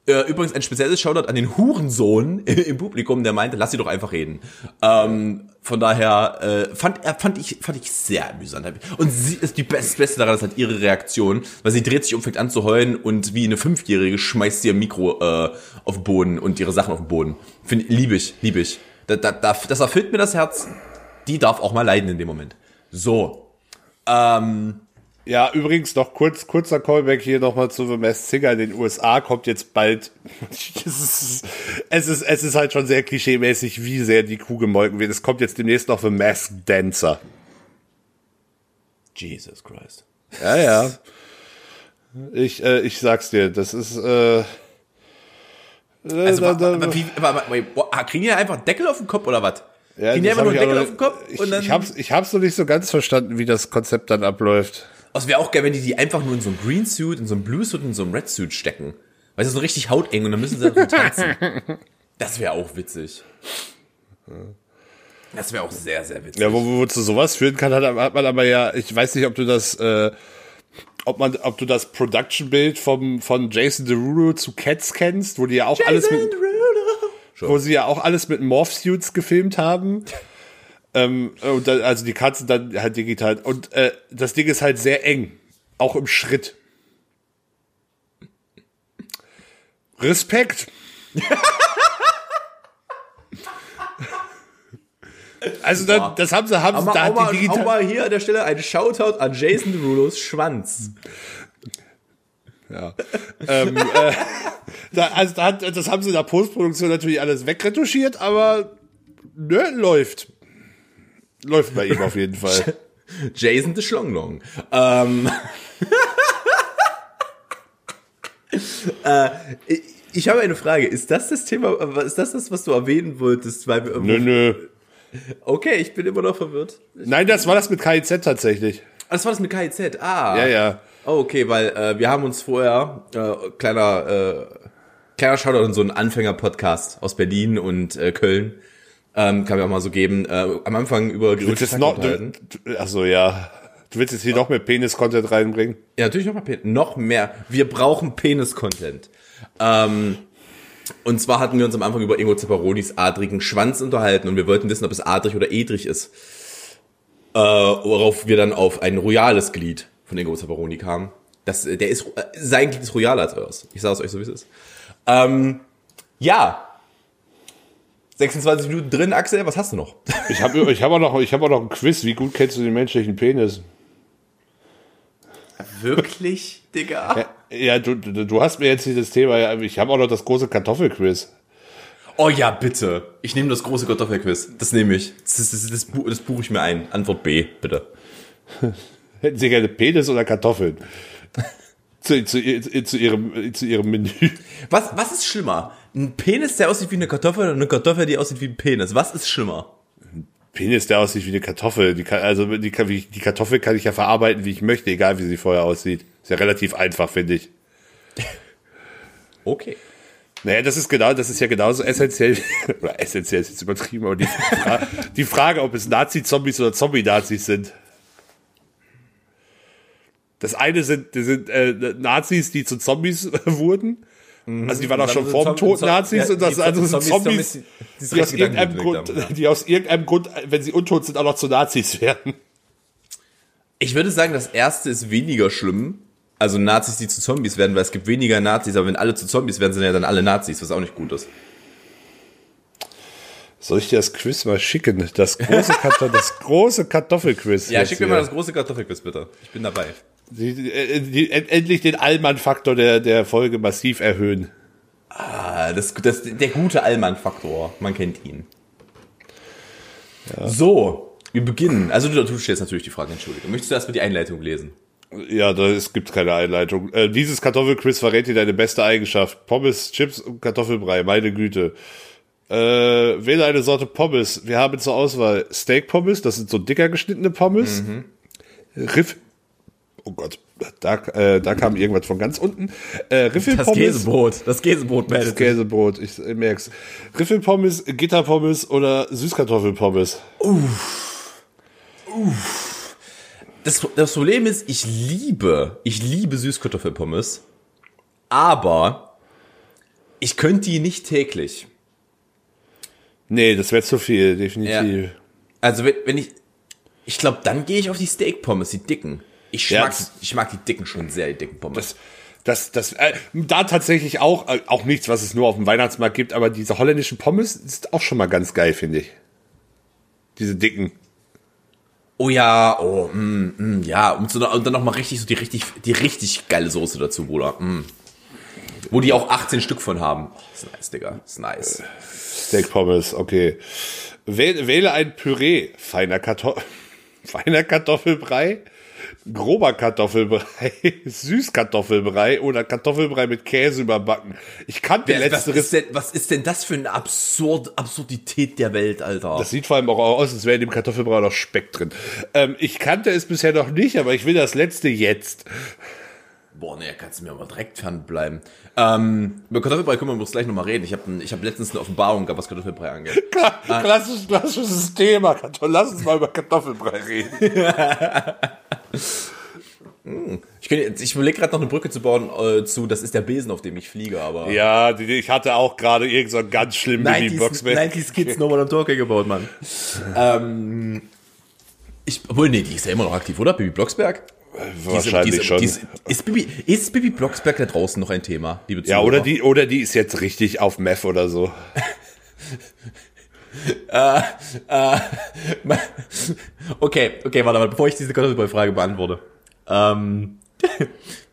Äh, Übrigens ein spezielles Shoutout an den Hurensohn im Publikum, der meinte, lass sie doch einfach reden. Ähm, von daher äh, fand, fand ich fand ich sehr amüsant. Und sie ist die Best, das Beste daran, ist halt ihre Reaktion, weil sie dreht sich um, fängt an zu heulen und wie eine Fünfjährige schmeißt sie ihr Mikro äh, auf den Boden und ihre Sachen auf den Boden. Finde liebe ich, liebe ich. Da, da, da, das erfüllt mir das Herz. Die darf auch mal leiden in dem Moment. So. Ähm, Ja, übrigens noch kurz, kurzer Callback hier nochmal zu The Masked Singer in den USA kommt jetzt bald. Es ist, es ist, es ist halt schon sehr klischeemäßig, wie sehr die Kuh gemolken wird. Es kommt jetzt demnächst noch The Masked Dancer. Jesus Christ. Ja, ja. Ich, äh, ich sag's dir, das ist, äh, Also, da- da- aber, wie, aber, aber, kriegen die einfach Deckel auf den Kopf oder was? Ja, die hab nur ich einen Deckel auf den Kopf? Ich, und dann, ich hab's, ich hab's noch nicht so ganz verstanden, wie das Konzept dann abläuft. Es wäre auch geil, wenn die die einfach nur in so einem Green Suit, in so einem Blue Suit, in so einem Red Suit stecken. Weil es ist so richtig hauteng und dann müssen sie dann so tanzen. Das wäre auch witzig. Das wäre auch sehr, sehr witzig. Ja, wo, wo zu sowas führen kann, hat, hat man aber ja, ich weiß nicht, ob du das, äh, ob man, ob du das Production-Bild vom, von Jason Derulo zu Cats kennst, wo die ja auch alles mit, wo sie ja auch alles mit Morph-Suits gefilmt haben. ähm, und dann, also die Katzen dann halt digital. Und äh, das Ding ist halt sehr eng. Auch im Schritt. Respekt. Also dann, das haben sie, haben sie, da auch, mal, die digital auch mal hier an der Stelle ein Shoutout an Jason Derulos Schwanz. Ja. ähm, äh, da, also da hat, das haben sie in der Postproduktion natürlich alles wegretuschiert, aber ne, läuft. Läuft bei ihm auf jeden Fall. Jason de Schlonglong. Ähm, äh, ich, ich habe eine Frage. Ist das das Thema, ist das das, was du erwähnen wolltest? Weil wir Nö, nö. Okay, ich bin immer noch verwirrt. Nein, das war das mit KIZ tatsächlich. Ah, Das war das mit KIZ. Ah. Ja, ja. Oh, okay, weil äh, wir haben uns vorher, äh, kleiner, äh, kleiner Shoutout an so einen Anfänger-Podcast aus Berlin und äh, Köln, ähm, kann mir auch mal so geben, äh, am Anfang über Du willst jetzt noch, du, du, ach so, ja. Du willst jetzt hier noch mehr Penis-Content reinbringen? Ja, natürlich noch mal Pen noch mehr. Wir brauchen Penis-Content. Ähm, und zwar hatten wir uns am Anfang über Ingo Zapparonis adrigen Schwanz unterhalten und wir wollten wissen, ob es adrig oder edrig ist. Äh, worauf wir dann auf ein royales Glied von Ingo Zapparoni kamen. Das, äh, der ist, äh, sein Glied ist royaler als eures. Ich sage es euch so, wie es ist. Ähm, ja. 26 Minuten drin, Axel, was hast du noch? Ich habe ich hab auch, noch- ich hab auch noch ein Quiz. Wie gut kennst du den menschlichen Penis? Wirklich, Digga? Ja, du, du, du hast mir jetzt dieses Thema. ja, Ich habe auch noch das große Kartoffelquiz. Oh ja, bitte. Ich nehme das große Kartoffelquiz. Das nehme ich. Das, das, das, das buche ich mir ein. Antwort B, bitte. Hätten Sie gerne Penis oder Kartoffeln? zu, zu, zu, ihrem, zu ihrem Menü. Was, was ist schlimmer? Ein Penis, der aussieht wie eine Kartoffel oder eine Kartoffel, die aussieht wie ein Penis? Was ist schlimmer? Penis, der aussieht wie eine Kartoffel. Die kann, also die, kann, die Kartoffel kann ich ja verarbeiten, wie ich möchte, egal wie sie vorher aussieht. Ist ja relativ einfach, finde ich. Okay. Naja, das ist genau, das ist ja genauso essentiell, oder essentiell ist jetzt übertrieben, aber die, die Frage, ob es Nazi-Zombies oder Zombie-Nazis sind. Das eine sind, das sind äh, Nazis, die zu Zombies wurden. Also die waren auch schon sind vor dem Zom- Tod Nazis ja, und das andere sind Zombies- Zombies, die- aus irgendeinem Grund, haben, ja. die aus irgendeinem Grund, wenn sie untot sind, auch noch zu Nazis werden. Ich würde sagen, das erste ist weniger schlimm. Also Nazis, die zu Zombies werden, weil es gibt weniger Nazis, aber wenn alle zu Zombies werden, sind ja dann alle Nazis, was auch nicht gut ist. Soll ich dir das Quiz mal schicken? Das große, Kartoffel, das große Kartoffelquiz. Ja, schick mir mal das große Kartoffelquiz bitte. Ich bin dabei. Die, die, die, endlich den Allmann-Faktor der, der Folge massiv erhöhen. Ah, das, das, der gute Allmann-Faktor. Man kennt ihn. So, wir beginnen. Also du, du stellst natürlich die Frage, Entschuldigung. Möchtest du erstmal die Einleitung lesen? Ja, da, es gibt keine Einleitung. Äh, dieses Kartoffelquiz verrät dir deine beste Eigenschaft. Pommes, Chips und Kartoffelbrei, meine Güte. Äh, wähle eine Sorte Pommes. Wir haben zur Auswahl Steak Pommes, das sind so dicker geschnittene Pommes. Riff. Oh Gott, da, äh, da kam irgendwas von ganz unten. Äh, Riffelpommes. Das Käsebrot Das Käsebrot, ich merk's. Riffelpommes, Gitterpommes oder Süßkartoffelpommes? Das, das Problem ist, ich liebe, ich liebe Süßkartoffelpommes, aber ich könnte die nicht täglich. Nee, das wäre zu viel, definitiv. Also wenn, wenn ich, ich glaube, dann gehe ich auf die Steak-Pommes, die dicken. Ich Ja, mag, das- ich mag die dicken schon sehr, die dicken Pommes. Das, das, das, äh, da tatsächlich auch, äh, auch nichts, was es nur auf dem Weihnachtsmarkt gibt, aber diese holländischen Pommes ist auch schon mal ganz geil, finde ich. Diese dicken. oh ja, oh, mm, mm, ja, und, so, und dann noch mal richtig so die richtig, die richtig geile Soße dazu, Bruder. Mm. Wo die auch 18 Stück von haben. Ist nice, Digga. Ist nice. Steak Pommes, okay. Wähle, wähle ein Püree. Feiner, Karto Feiner Kartoffelbrei, grober Kartoffelbrei, Süßkartoffelbrei oder Kartoffelbrei mit Käse überbacken. Ich kannte Wer, was, letzteres. ist denn, was ist denn das für eine Absurd, Absurdität der Welt, Alter? Das sieht vor allem auch aus, als wäre in dem Kartoffelbrei noch Speck drin. Ähm, ich kannte es bisher noch nicht, aber ich will das letzte jetzt. Boah, nee, kannst du mir aber direkt fernbleiben. Ähm, über Kartoffelbrei können wir uns gleich nochmal reden. Ich habe ich hab letztens eine Offenbarung gehabt, was Kartoffelbrei angeht. Klar, klassisch, klassisches Thema. Kartoffel- Lass uns mal über Kartoffelbrei reden. Ich, ich überlege gerade noch eine Brücke zu bauen äh, zu, das ist der Besen, auf dem ich fliege, aber... Ja, die, ich hatte auch gerade irgend so einen ganz schlimmen 90s, Boxman. 90s Kids No One I'm Talking gebaut, Mann. ähm, ich, obwohl, nee, die ist ja immer noch aktiv, oder? Bibi Blocksberg? Wahrscheinlich die ist, schon. Die ist, Bibi, ist Bibi Blocksberg da draußen noch ein Thema, liebe ja, Zuhörer? oder die, oder die ist jetzt richtig auf Meth oder so. Okay, okay, warte mal, bevor ich diese Kartoffelbrei-Frage beantworte. Ähm,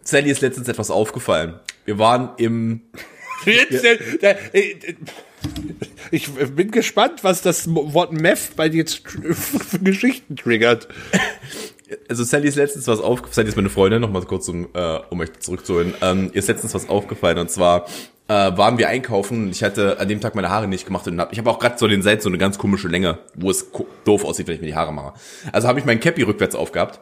Sally ist letztens etwas aufgefallen. Wir waren im, Jetzt, äh, ich bin gespannt, was das Wort Meth bei dir jetzt für Geschichten triggert. also Sally ist letztens was aufgefallen, Sally ist meine Freundin, nochmal kurz, um, äh, um euch zurückzuholen. Ähm, ihr ist letztens was aufgefallen und zwar äh, waren wir einkaufen und ich hatte an dem Tag meine Haare nicht gemacht und hab, ich habe auch gerade so den Seiten so eine ganz komische Länge, wo es doof aussieht, wenn ich mir die Haare mache. Also habe ich meinen Cappy rückwärts aufgehabt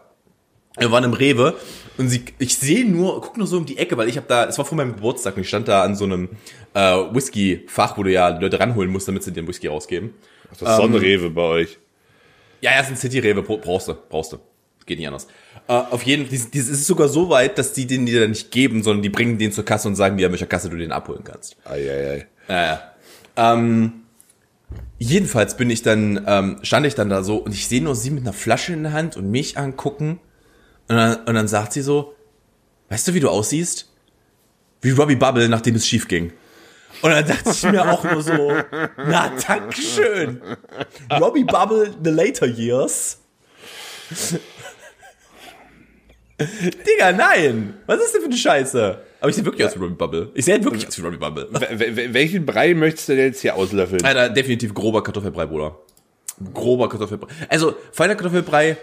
Wir waren im Rewe und sie, ich sehe nur, guck nur so um die Ecke, weil ich habe da, es war vor meinem Geburtstag und ich stand da an so einem äh, Whisky-Fach, wo du ja Leute ranholen musst, damit sie dir den Whisky rausgeben. Das ist Sonnenrewe bei euch. Ja, ja, ist ein City-Rewe, bra- brauchst du, brauchst du. Geht geht nicht anders. Äh, auf jeden Fall, das ist sogar so weit, dass die den dir nicht geben, sondern die bringen den zur Kasse und sagen dir, an welcher Kasse du den abholen kannst. Eieiei. Ja, ja. Ähm, jedenfalls bin ich dann, ähm, stand ich dann da so und ich sehe nur sie mit einer Flasche in der Hand und mich angucken. Und dann, und dann sagt sie so, weißt du, wie du aussiehst? Wie Robbie Bubble, nachdem es schief ging. Und dann dachte ich mir auch nur so, na, Dankeschön. Robbie Bubble, the later years. Digga, nein. Was ist denn für eine Scheiße? Aber ich sehe wirklich aus wie Robbie Bubble. Ich sehe halt wirklich aus wie Robbie Bubble. Welchen Brei möchtest du denn jetzt hier auslöffeln? Alter, definitiv grober Kartoffelbrei, Bruder. Grober Kartoffelbrei. Also, feiner Kartoffelbrei,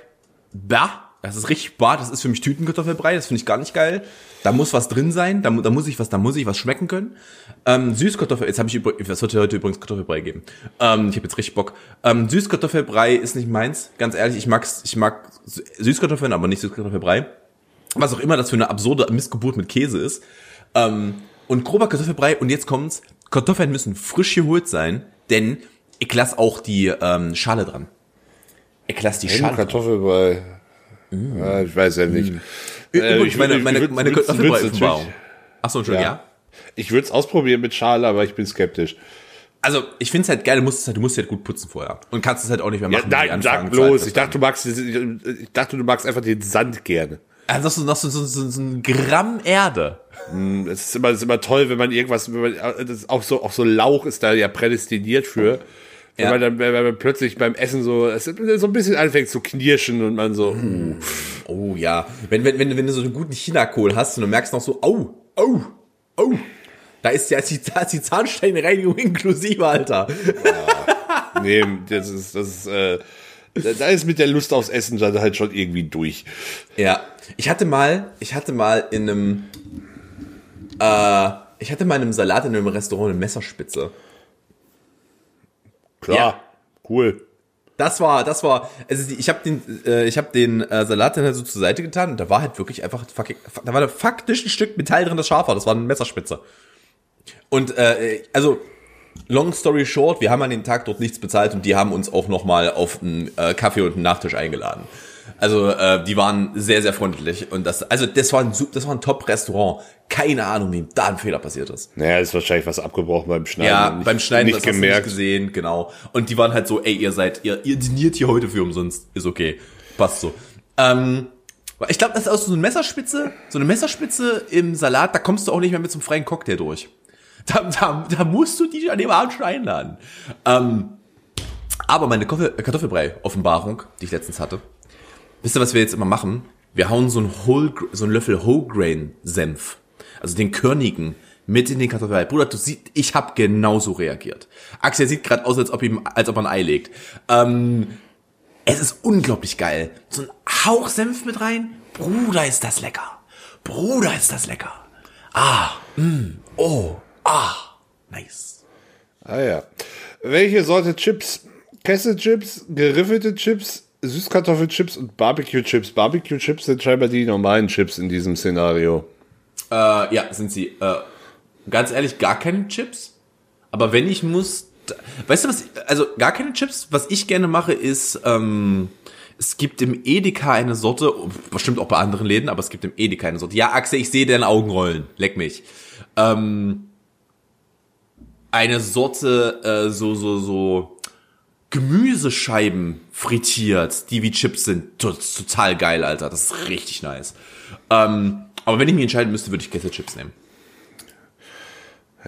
bah, das ist richtig bar, das ist für mich Tütenkartoffelbrei, das finde ich gar nicht geil. Da muss was drin sein, da, da muss ich was, da muss ich was schmecken können. Ähm, Süßkartoffel, jetzt habe ich übrigens, es wird heute übrigens Kartoffelbrei geben. Ähm, ich habe jetzt richtig Bock. Ähm, Süßkartoffelbrei ist nicht meins, ganz ehrlich, ich mag's, ich mag Sü- Süßkartoffeln, aber nicht Süßkartoffelbrei. Was auch immer das für eine absurde Missgeburt mit Käse ist. Ähm, und grober Kartoffelbrei, und jetzt kommt's, Kartoffeln müssen frisch geholt sein, denn ich lass auch die ähm, Schale dran. Ich lass die Ein Schale dran. Kartoffelbrei. Ja, ich weiß ja nicht. Äh, Übrigens, ich meine, meine, würd- meine Kartoffelbrei-Offenbarung. Achso, Entschuldigung, Ja. ja. Ich würde es ausprobieren mit Schale, aber ich bin skeptisch. Also, ich find's halt geil, du musst es halt, du musst es halt gut putzen vorher. Und kannst es halt auch nicht mehr Ja, machen. die nein, sag bloß. Ich dachte, du magst, ich dachte, du magst einfach den Sand gerne. Also, noch so, noch so, so, so, ein Gramm Erde. Es ist immer, es ist immer toll, wenn man irgendwas, wenn man, das ist auch so, auch so Lauch ist da ja prädestiniert für. Wenn Ja. man dann, wenn man plötzlich beim Essen so, so ein bisschen anfängt zu knirschen und man so, uh, Oh ja. Wenn, wenn, wenn, wenn du so einen guten Chinakohl hast und du merkst noch so, au, au, au. Da ist ja die, da ist die Zahnsteinreinigung inklusive, Alter. nee, das ist, das ist, äh, da, da ist mit der Lust aufs Essen dann halt schon irgendwie durch. Ja. Ich hatte mal, ich hatte mal in einem, äh, ich hatte mal in einem Salat in einem Restaurant eine Messerspitze. Klar, Ja. cool. Das war, das war, also ich habe den, äh, ich habe den äh, Salat dann halt so zur Seite getan und da war halt wirklich einfach, fucking, da war da faktisch ein Stück Metall drin, das scharf war. Das war eine Messerspitze. Und äh, also long story short, wir haben an dem Tag dort nichts bezahlt und die haben uns auch noch mal auf einen äh, Kaffee und einen Nachtisch eingeladen. Also äh, die waren sehr sehr freundlich und das, also das war ein, das war ein Top Restaurant. Keine Ahnung, wie da ein Fehler passiert ist. Naja, ist wahrscheinlich was abgebrochen beim Schneiden. Ja, Nicht- beim Schneiden nicht das hast du gemerkt. nicht gesehen, genau. Und die waren halt so, ey, ihr seid, ihr, ihr diniert hier heute für umsonst. Ist okay. Passt so. Ähm, ich glaube, das ist auch so eine Messerspitze, so eine Messerspitze im Salat, da kommst du auch nicht mehr mit so einem freien Cocktail durch. Da, da, da musst du die an dem Abend schon einladen. Ähm, aber meine Kartoffel- Kartoffelbrei-Offenbarung, die ich letztens hatte, wisst ihr, was wir jetzt immer machen? Wir hauen so einen, Whole, so einen Löffel Whole Grain Senf, also den körnigen, mit in den Kartoffelbrei. Bruder, du siehst, ich habe genauso reagiert. Axel sieht gerade aus, als ob, ihm, als ob er ein Ei legt. Ähm, es ist unglaublich geil. So ein Hauch Senf mit rein. Bruder, ist das lecker. Bruder, ist das lecker. Ah, mm, oh, ah, nice. Ah ja. Welche Sorte Chips? Kesselchips, geriffelte Chips, Süßkartoffelchips und Barbecue-Chips. Barbecue-Chips sind scheinbar die normalen Chips in diesem Szenario. Äh, ja, sind sie. Äh, ganz ehrlich, gar keine Chips. Aber wenn ich muss, weißt du was? Also gar keine Chips. Was ich gerne mache, ist, ähm, es gibt im Edeka eine Sorte, bestimmt auch bei anderen Läden, aber es gibt im Edeka eine Sorte. Ja, Axel, ich sehe deine Augen rollen. Leck mich. Ähm, eine Sorte, äh, so, so, so Gemüsescheiben frittiert, die wie Chips sind. To- Total geil, Alter. Das ist richtig nice. Ähm, aber wenn ich mich entscheiden müsste, würde ich Kesselchips nehmen.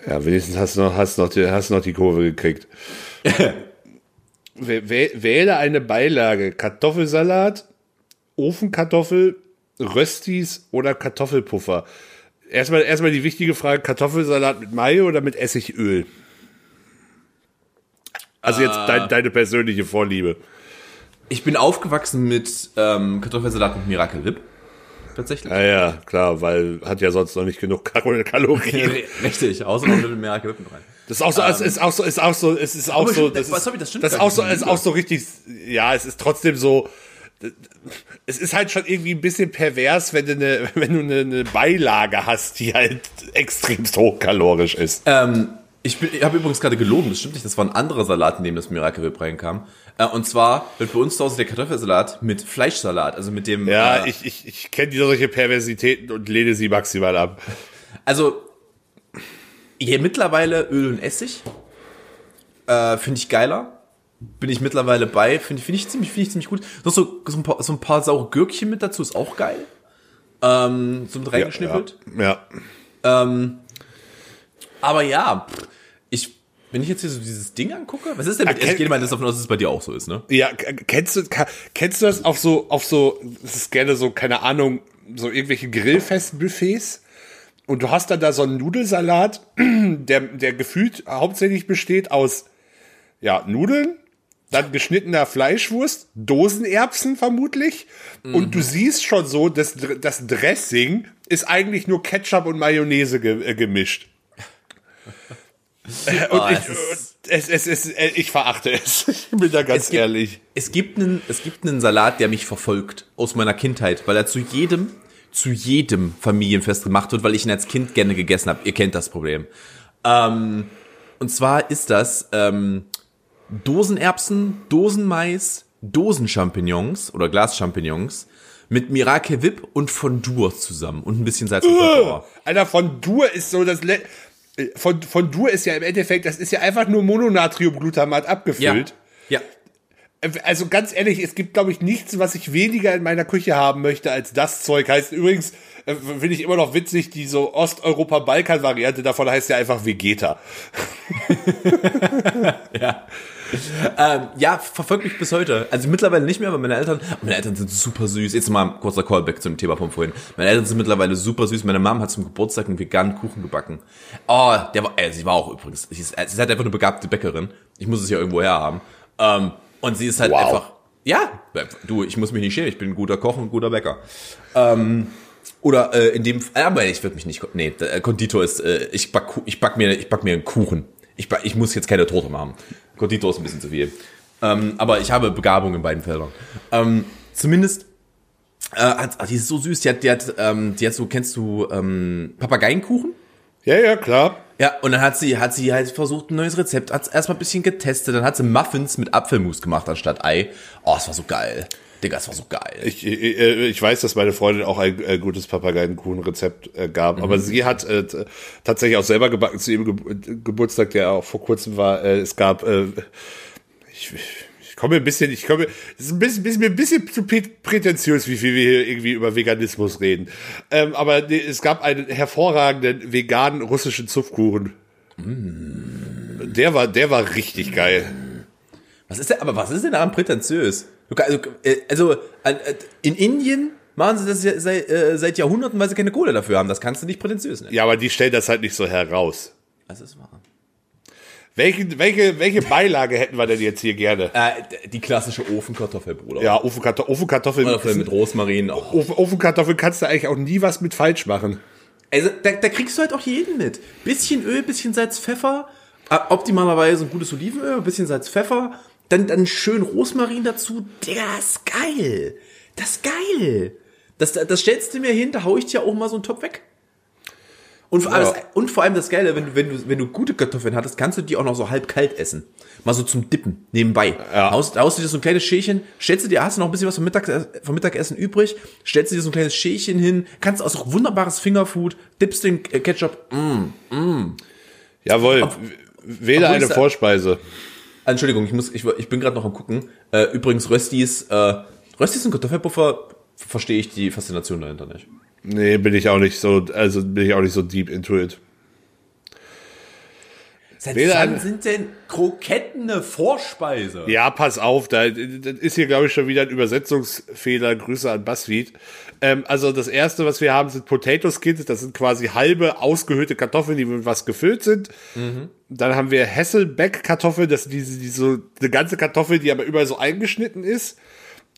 Ja, wenigstens hast du noch, hast noch, die, hast noch die Kurve gekriegt. Wäh- wäh- Wähle eine Beilage. Kartoffelsalat, Ofenkartoffel, Röstis oder Kartoffelpuffer. Erstmal, erstmal die wichtige Frage, Kartoffelsalat mit Mayo oder mit Essigöl? Also jetzt dein, deine persönliche Vorliebe. Ich bin aufgewachsen mit ähm, Kartoffelsalat mit Miracle Whip. Tatsächlich. Ja, ja, klar, weil hat ja sonst noch nicht genug Kal- Kalorien. Richtig, außer noch mit Miracle Whip rein. Das ist auch so, es ist auch so, ist auch so, es ist auch so, das das- ist, sorry, das stimmt das ist auch so, ist auch so richtig, ja, es ist trotzdem so, es ist halt schon irgendwie ein bisschen pervers, wenn du eine, wenn du eine, eine Beilage hast, die halt extremst hochkalorisch ist. Ähm, ich bin- ich habe übrigens gerade gelogen, das stimmt nicht, das war ein anderer Salat, in dem das Miracle Whip reinkam. Äh, und zwar wird bei uns zu Hause der Kartoffelsalat mit Fleischsalat, also mit dem. Ja, äh, ich, ich, ich kenne solche Perversitäten und lehne sie maximal ab. Also, hier mittlerweile Öl und Essig. Äh, finde ich geiler. Bin ich mittlerweile bei. Finde find ich, ziemlich, find ich ziemlich gut. Noch so, so, ein paar, so ein paar saure Gürkchen mit dazu ist auch geil. Ähm, so mit reingeschnippelt. Ja. ja. Ähm, aber ja, ich, wenn ich jetzt hier so dieses Ding angucke, was ist denn mit Erkennt- Ich gehe mal davon aus, dass es bei dir auch so ist, ne? Ja, kennst du, kennst du das auf so, auf so, das ist gerne so, keine Ahnung, so irgendwelche Grillfestbuffets? Und du hast dann da so einen Nudelsalat, der, der gefühlt hauptsächlich besteht aus, ja, Nudeln, dann geschnittener Fleischwurst, Dosenerbsen vermutlich. Und du siehst schon so, das, das Dressing ist eigentlich nur Ketchup und Mayonnaise ge äh, gemischt. Äh, und Oh, ich, es es, es, es, äh, ich verachte es. Ich bin da ganz gibt- ehrlich. Es gibt einen, es gibt einen Salat, der mich verfolgt aus meiner Kindheit, weil er zu jedem, zu jedem Familienfest gemacht wird, weil ich ihn als Kind gerne gegessen habe. Ihr kennt das Problem. Ähm, und zwar ist das ähm, Dosenerbsen, Dosenmais, Dosenchampignons oder Glaschampignons mit Miracle Whip und Fondue zusammen und ein bisschen Salz und Pfeffer. Alter, von Dur ist so das. Le äh, von, von Dur ist ja im Endeffekt, das ist ja einfach nur Mononatriumglutamat Ja. abgefüllt. Ja. Äh, Also ganz ehrlich, es gibt, glaube ich, nichts, was ich weniger in meiner Küche haben möchte als das Zeug. Heißt übrigens, äh, finde ich immer noch witzig, die so Osteuropa-Balkan-Variante davon heißt ja einfach Vegeta. Ja. Ähm, ja, verfolgt mich bis heute. Also mittlerweile nicht mehr, aber meine Eltern, meine Eltern sind super süß. Jetzt mal ein kurzer Callback zum Thema von vorhin. Meine Eltern sind mittlerweile super süß. Meine Mom hat zum Geburtstag einen veganen Kuchen gebacken. Oh, der war, äh, sie war auch übrigens, sie ist, sie ist halt einfach eine begabte Bäckerin. Ich muss es ja irgendwo herhaben. Ähm, und sie ist halt Wow. einfach, ja, du, ich muss mich nicht schämen, ich bin ein guter Koch und ein guter Bäcker. Ähm, oder äh, in dem, äh, aber ich würde mich nicht, nee, der, äh, Konditor ist, äh, ich back, ich back mir, ich back mir einen Kuchen. Ich, back, ich muss jetzt keine Torte machen. Konditor ist ein bisschen zu viel. Ähm, aber ich habe Begabung in beiden Feldern. Ähm, zumindest, äh, hat, ach, die ist so süß, die hat, die hat, ähm, die hat so, kennst du, ähm, Papageienkuchen? Ja, ja, klar. Ja, und dann hat sie, hat sie halt versucht, ein neues Rezept, hat erstmal ein bisschen getestet, dann hat sie Muffins mit Apfelmus gemacht anstatt Ei. Oh, es war so geil. Digga, es war so geil. Ich, ich, äh, ich weiß, dass meine Freundin auch ein äh, gutes Papageienkuchenrezept äh, gab, aber sie hat äh, tatsächlich auch selber gebacken zu ihrem Ge Geburtstag, der auch vor kurzem war. Äh, es gab, äh, ich, ich komme ein bisschen, ich komme, es ist ein bisschen, bisschen, ein bisschen zu prä- prätentiös, wie viel wir hier irgendwie über Veganismus reden. Ähm, aber nee, es gab einen hervorragenden veganen russischen Zupfkuchen. Der war, der war richtig geil. Was ist denn, aber was ist denn daran prätentiös? Also, äh, also äh, in Indien machen sie das ja seit, äh, seit Jahrhunderten, weil sie keine Kohle dafür haben. Das kannst du nicht prätentiös nennen. Ja, aber die stellen das halt nicht so heraus. Das ist wahr. Welche, welche, welche Beilage hätten wir denn jetzt hier gerne? Äh, die klassische Ofenkartoffel, Bruder. Ja, Ofenkartoffel, Ofenkartoffeln. Kartoffel mit Rosmarin. Oh. Ofen, Ofenkartoffeln kannst du eigentlich auch nie was mit falsch machen. Also, da, da kriegst du halt auch jeden mit. Bisschen Öl, bisschen Salz, Pfeffer. Optimalerweise ein gutes Olivenöl, bisschen Salz, Pfeffer. Dann, dann schön Rosmarin dazu. Digga, das ist geil. Das ist geil. Das, das stellst du mir hin, da hau ich dir auch mal so einen Topf weg. Und vor, allem, Ja. das, und vor allem das Geile, wenn du, wenn, du, wenn du gute Kartoffeln hattest, kannst du die auch noch so halb kalt essen. Mal so zum Dippen, nebenbei. Ja. Haust, haust du dir so ein kleines Schälchen, stellst du dir, hast du noch ein bisschen was vom, Mittag, vom Mittagessen übrig, stellst du dir so ein kleines Schälchen hin, kannst auch so wunderbares Fingerfood, dippst den Ketchup. Mm. Jawohl. Wähle obwohl eine Vorspeise. Entschuldigung, ich muss, ich, ich bin gerade noch am gucken. Äh, übrigens, Röstis, äh, Röstis und Kartoffelpuffer verstehe ich die Faszination dahinter nicht. Nee, bin ich auch nicht so, also bin ich auch nicht so deep into it. Seit Wähle wann sind denn Kroketten eine Vorspeise? Ja, pass auf, da das ist hier, glaube ich, schon wieder ein Übersetzungsfehler. Grüße an Buzzfeed. Ähm, also das erste, was wir haben, sind Potato Skins. Das sind quasi halbe ausgehöhlte Kartoffeln, die mit was gefüllt sind. Dann haben wir Hasselbeck-Kartoffeln, das sind diese, diese eine ganze Kartoffel, die aber überall so eingeschnitten ist.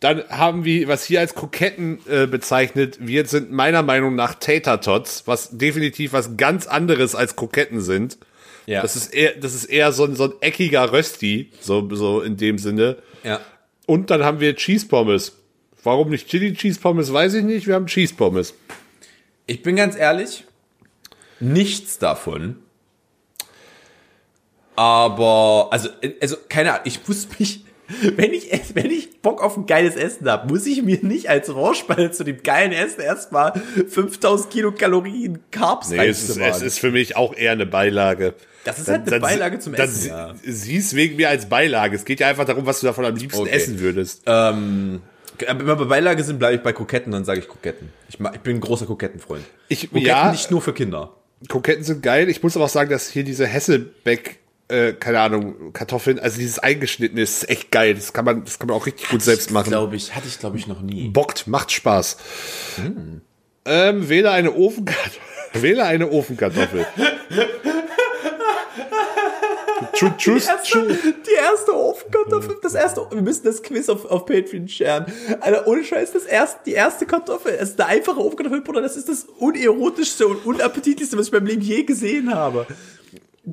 Dann haben wir, was hier als Kroketten äh, bezeichnet wird, sind meiner Meinung nach Tater Tots, was definitiv was ganz anderes als Kroketten sind. Ja. Das ist eher, das ist eher so ein, so ein eckiger Rösti, so, so in dem Sinne. ja. Und dann haben wir Cheese Pommes. Warum nicht Chili Cheese Pommes, weiß ich nicht. Wir haben Cheese Pommes. Ich bin ganz ehrlich, nichts davon. Aber, also, also keine Ahnung, ich muss mich, wenn ich, wenn ich Bock auf ein geiles Essen habe, muss ich mir nicht als Rohrspeise zu dem geilen Essen erstmal 5000 Kilokalorien Carbs Nee, es ist, es ist für mich auch eher eine Beilage. Das ist halt eine Beilage zum dann Essen, ja. Siehst wegen mir als Beilage. Es geht ja einfach darum, was du davon am liebsten Okay. essen würdest. Ähm, wenn wir bei Beilage sind, bleibe ich bei Kroketten, dann sage ich Kroketten. Ich, ich bin ein großer Krokettenfreund. Ich- Kroketten ja. nicht nur für Kinder. Kroketten sind geil. Ich muss aber auch sagen, dass hier diese Hesselbeck, äh, keine Ahnung, Kartoffeln, also dieses eingeschnittene ist echt geil. Das kann man, das kann man auch richtig gut selbst machen. Glaube ich, hatte ich glaube ich noch nie. Bockt, macht Spaß. Hm. Ähm, wähle eine Ofenkartoffel. wähle eine Ofenkartoffel. True, true, true. Die erste Ofenkartoffel, das erste, wir müssen das Quiz auf, auf Patreon sharen. Alter, ohne Scheiß, das erste, die erste Kartoffel, es ist eine einfache Ofenkartoffel, Bruder, das ist das unerotischste und unappetitlichste, was ich beim Leben je gesehen habe.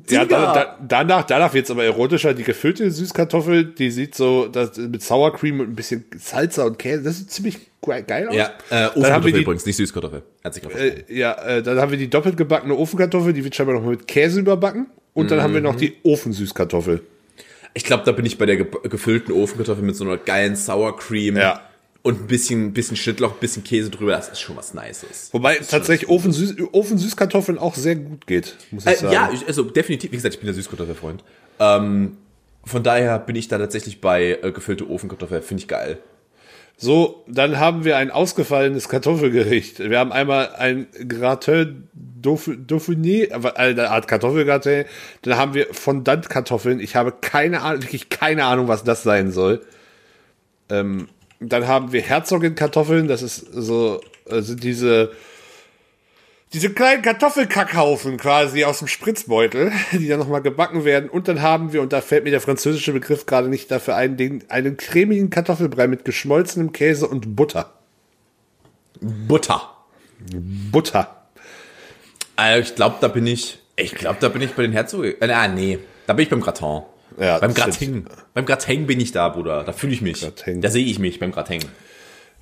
Ja, Digga. da, da, danach, danach wird's aber erotischer. Die gefüllte Süßkartoffel, die sieht so das, mit Sour Cream und ein bisschen Salsa und Käse. Das sieht ziemlich ge- geil aus. Ja, äh, dann haben wir Ofenkartoffel die, übrigens, nicht Süßkartoffel. Äh, ja, äh, dann haben wir die doppelt gebackene Ofenkartoffel, die wird scheinbar noch mit Käse überbacken. Und dann haben wir noch die Ofensüßkartoffel. Ich glaube, da bin ich bei der ge gefüllten Ofenkartoffel mit so einer geilen Sour Cream. Ja. Und ein bisschen, bisschen Schnittlauch, ein bisschen Käse drüber. Das ist schon was Nices. Wobei tatsächlich Ofensüß, Ofensüßkartoffeln auch sehr gut geht, muss ich Äh, sagen. ja, also definitiv. Wie gesagt, ich bin der Süßkartoffelfreund. Ähm, von daher bin ich da tatsächlich bei äh, gefüllte Ofenkartoffel. Finde ich geil. So, dann haben wir ein ausgefallenes Kartoffelgericht. Wir haben einmal ein Gratin Dauph- Dauphiné, eine Art Kartoffelgratin. Dann haben wir Fondant-Kartoffeln. Ich habe keine Ahnung, wirklich keine Ahnung, was das sein soll. Ähm, dann haben wir Herzogin-Kartoffeln. Das ist so, sind diese, diese kleinen Kartoffelkackhaufen quasi aus dem Spritzbeutel, die dann nochmal gebacken werden. Und dann haben wir, und da fällt mir der französische Begriff gerade nicht dafür ein, den, einen cremigen Kartoffelbrei mit geschmolzenem Käse und Butter. Butter. Butter. Also ich glaube, da bin ich. Ich glaube, da bin ich bei den Herzog. Äh, ah, nee. Da bin ich beim Gratin. Ja, beim Gratin. Beim Gratin bin ich da, Bruder. Da fühle ich mich. Gratin. Da sehe ich mich beim Gratin.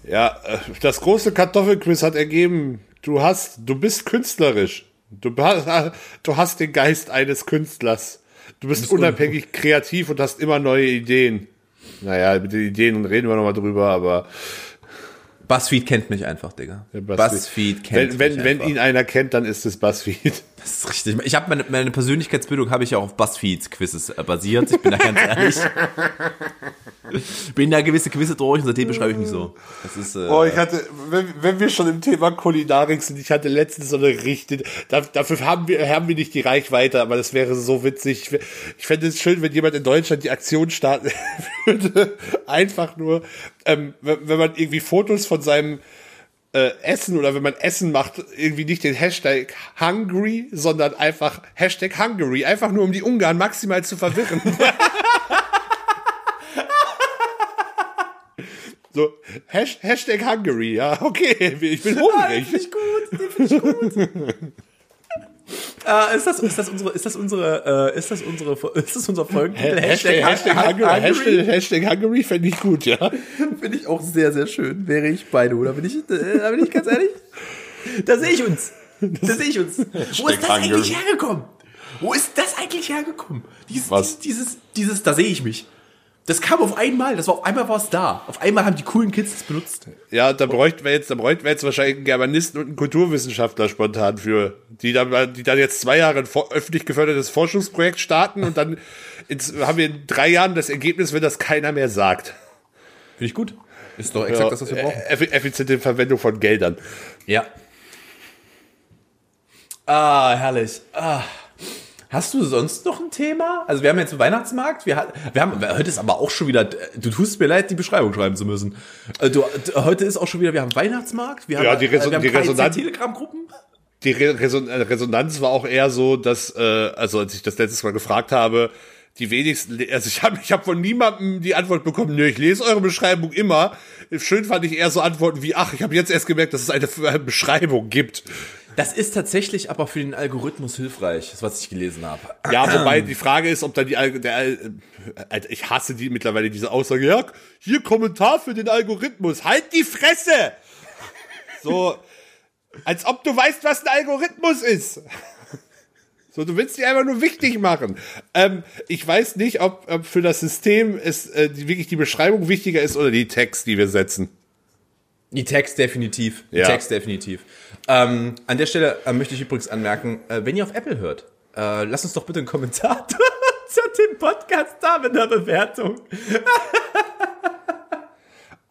Ja, äh, das große Kartoffelquiz hat ergeben, du hast, du bist künstlerisch. Du, du hast den Geist eines Künstlers. Du bist unabhängig kreativ und hast immer neue Ideen. Naja, mit den Ideen reden wir nochmal drüber, aber Buzzfeed kennt mich einfach, Digga. Buzzfeed, kennt wenn, wenn, mich wenn einfach. ihn einer kennt, dann ist es Buzzfeed. Das ist richtig. Ich habe meine, meine Persönlichkeitsbildung habe ich ja auch auf Buzzfeeds Quizzes äh, basiert. Ich bin da ganz ehrlich. bin da gewisse Quizze durch und seitdem beschreibe ich mich so. Das ist äh, Oh, ich hatte, wenn, wenn wir schon im Thema Kulinarik sind, ich hatte letztens so eine richtige, da, dafür haben wir, haben wir nicht die Reichweite, aber das wäre so witzig. Ich, fände es schön, wenn jemand in Deutschland die Aktion starten würde. Einfach nur, ähm, wenn man irgendwie Fotos von seinem äh, Essen oder wenn man Essen macht, irgendwie nicht den Hashtag hungry, sondern einfach Hashtag hungry, einfach nur um die Ungarn maximal zu verwirren. So, Hash, Hashtag hungry, ja, okay, ich bin hungrig. Finde ich gut, den finde ich gut. Äh, ist, das, ist das unsere, ist das unsere, äh, ist das unsere, ist das unser Folgentitel? Hashtag, Hashtag, hungry, Hashtag, Hashtag hungry fände ich gut, ja. Finde ich auch sehr, sehr schön. Wäre ich bei du. Da bin ich, äh, da bin ich ganz ehrlich. Da sehe ich uns. Da sehe ich uns. Wo ist das eigentlich hergekommen? Wo ist das eigentlich hergekommen? Dieses, Was? dieses, dieses, da sehe ich mich. Das kam auf einmal, das war auf einmal war es da. Auf einmal haben die coolen Kids das benutzt. Ja, da bräuchten wir jetzt, da bräuchten wir jetzt wahrscheinlich einen Germanisten und einen Kulturwissenschaftler spontan für, die dann, die dann jetzt zwei Jahre ein öffentlich gefördertes Forschungsprojekt starten und dann ins, haben wir in drei Jahren das Ergebnis, wenn das keiner mehr sagt. Finde ich gut. Ist doch exakt das, was wir brauchen. Effi- Effiziente Verwendung von Geldern. Ja. Ah, herrlich. Ah. Hast du sonst noch ein Thema? Also wir haben jetzt einen Weihnachtsmarkt. Wir, wir haben heute ist aber auch schon wieder. Du tust mir leid, die Beschreibung schreiben zu müssen. Äh, Du, heute ist auch schon wieder. Wir haben Weihnachtsmarkt. Wir Ja, haben, die Reson- äh, wir haben die Resonanz- Telegram-Gruppen. Die Re Reson äh, Resonanz war auch eher so, dass, äh, also als ich das letztes Mal gefragt habe, die wenigsten, also ich habe ich hab von niemandem die Antwort bekommen, nö, ich lese eure Beschreibung immer. Schön fand ich eher so Antworten wie, ach, ich habe jetzt erst gemerkt, dass es eine äh, Beschreibung gibt. Das ist tatsächlich aber für den Algorithmus hilfreich, das was ich gelesen habe. Ja, wobei die Frage ist, ob dann die, Al- der, Al- Alter, ich hasse die mittlerweile diese Aussage, ja, hier Kommentar für den Algorithmus, halt die Fresse! So, als ob du weißt, was ein Algorithmus ist. So, du willst die einfach nur wichtig machen. Ähm, ich weiß nicht, ob, ob für das System es äh, die, wirklich die Beschreibung wichtiger ist oder die Text, die wir setzen. Die Text definitiv. Die Ja. Text definitiv. Ähm, an der Stelle äh, möchte ich übrigens anmerken, äh, wenn ihr auf Apple hört, äh, lasst uns doch bitte einen Kommentar zu dem Podcast da mit einer Bewertung.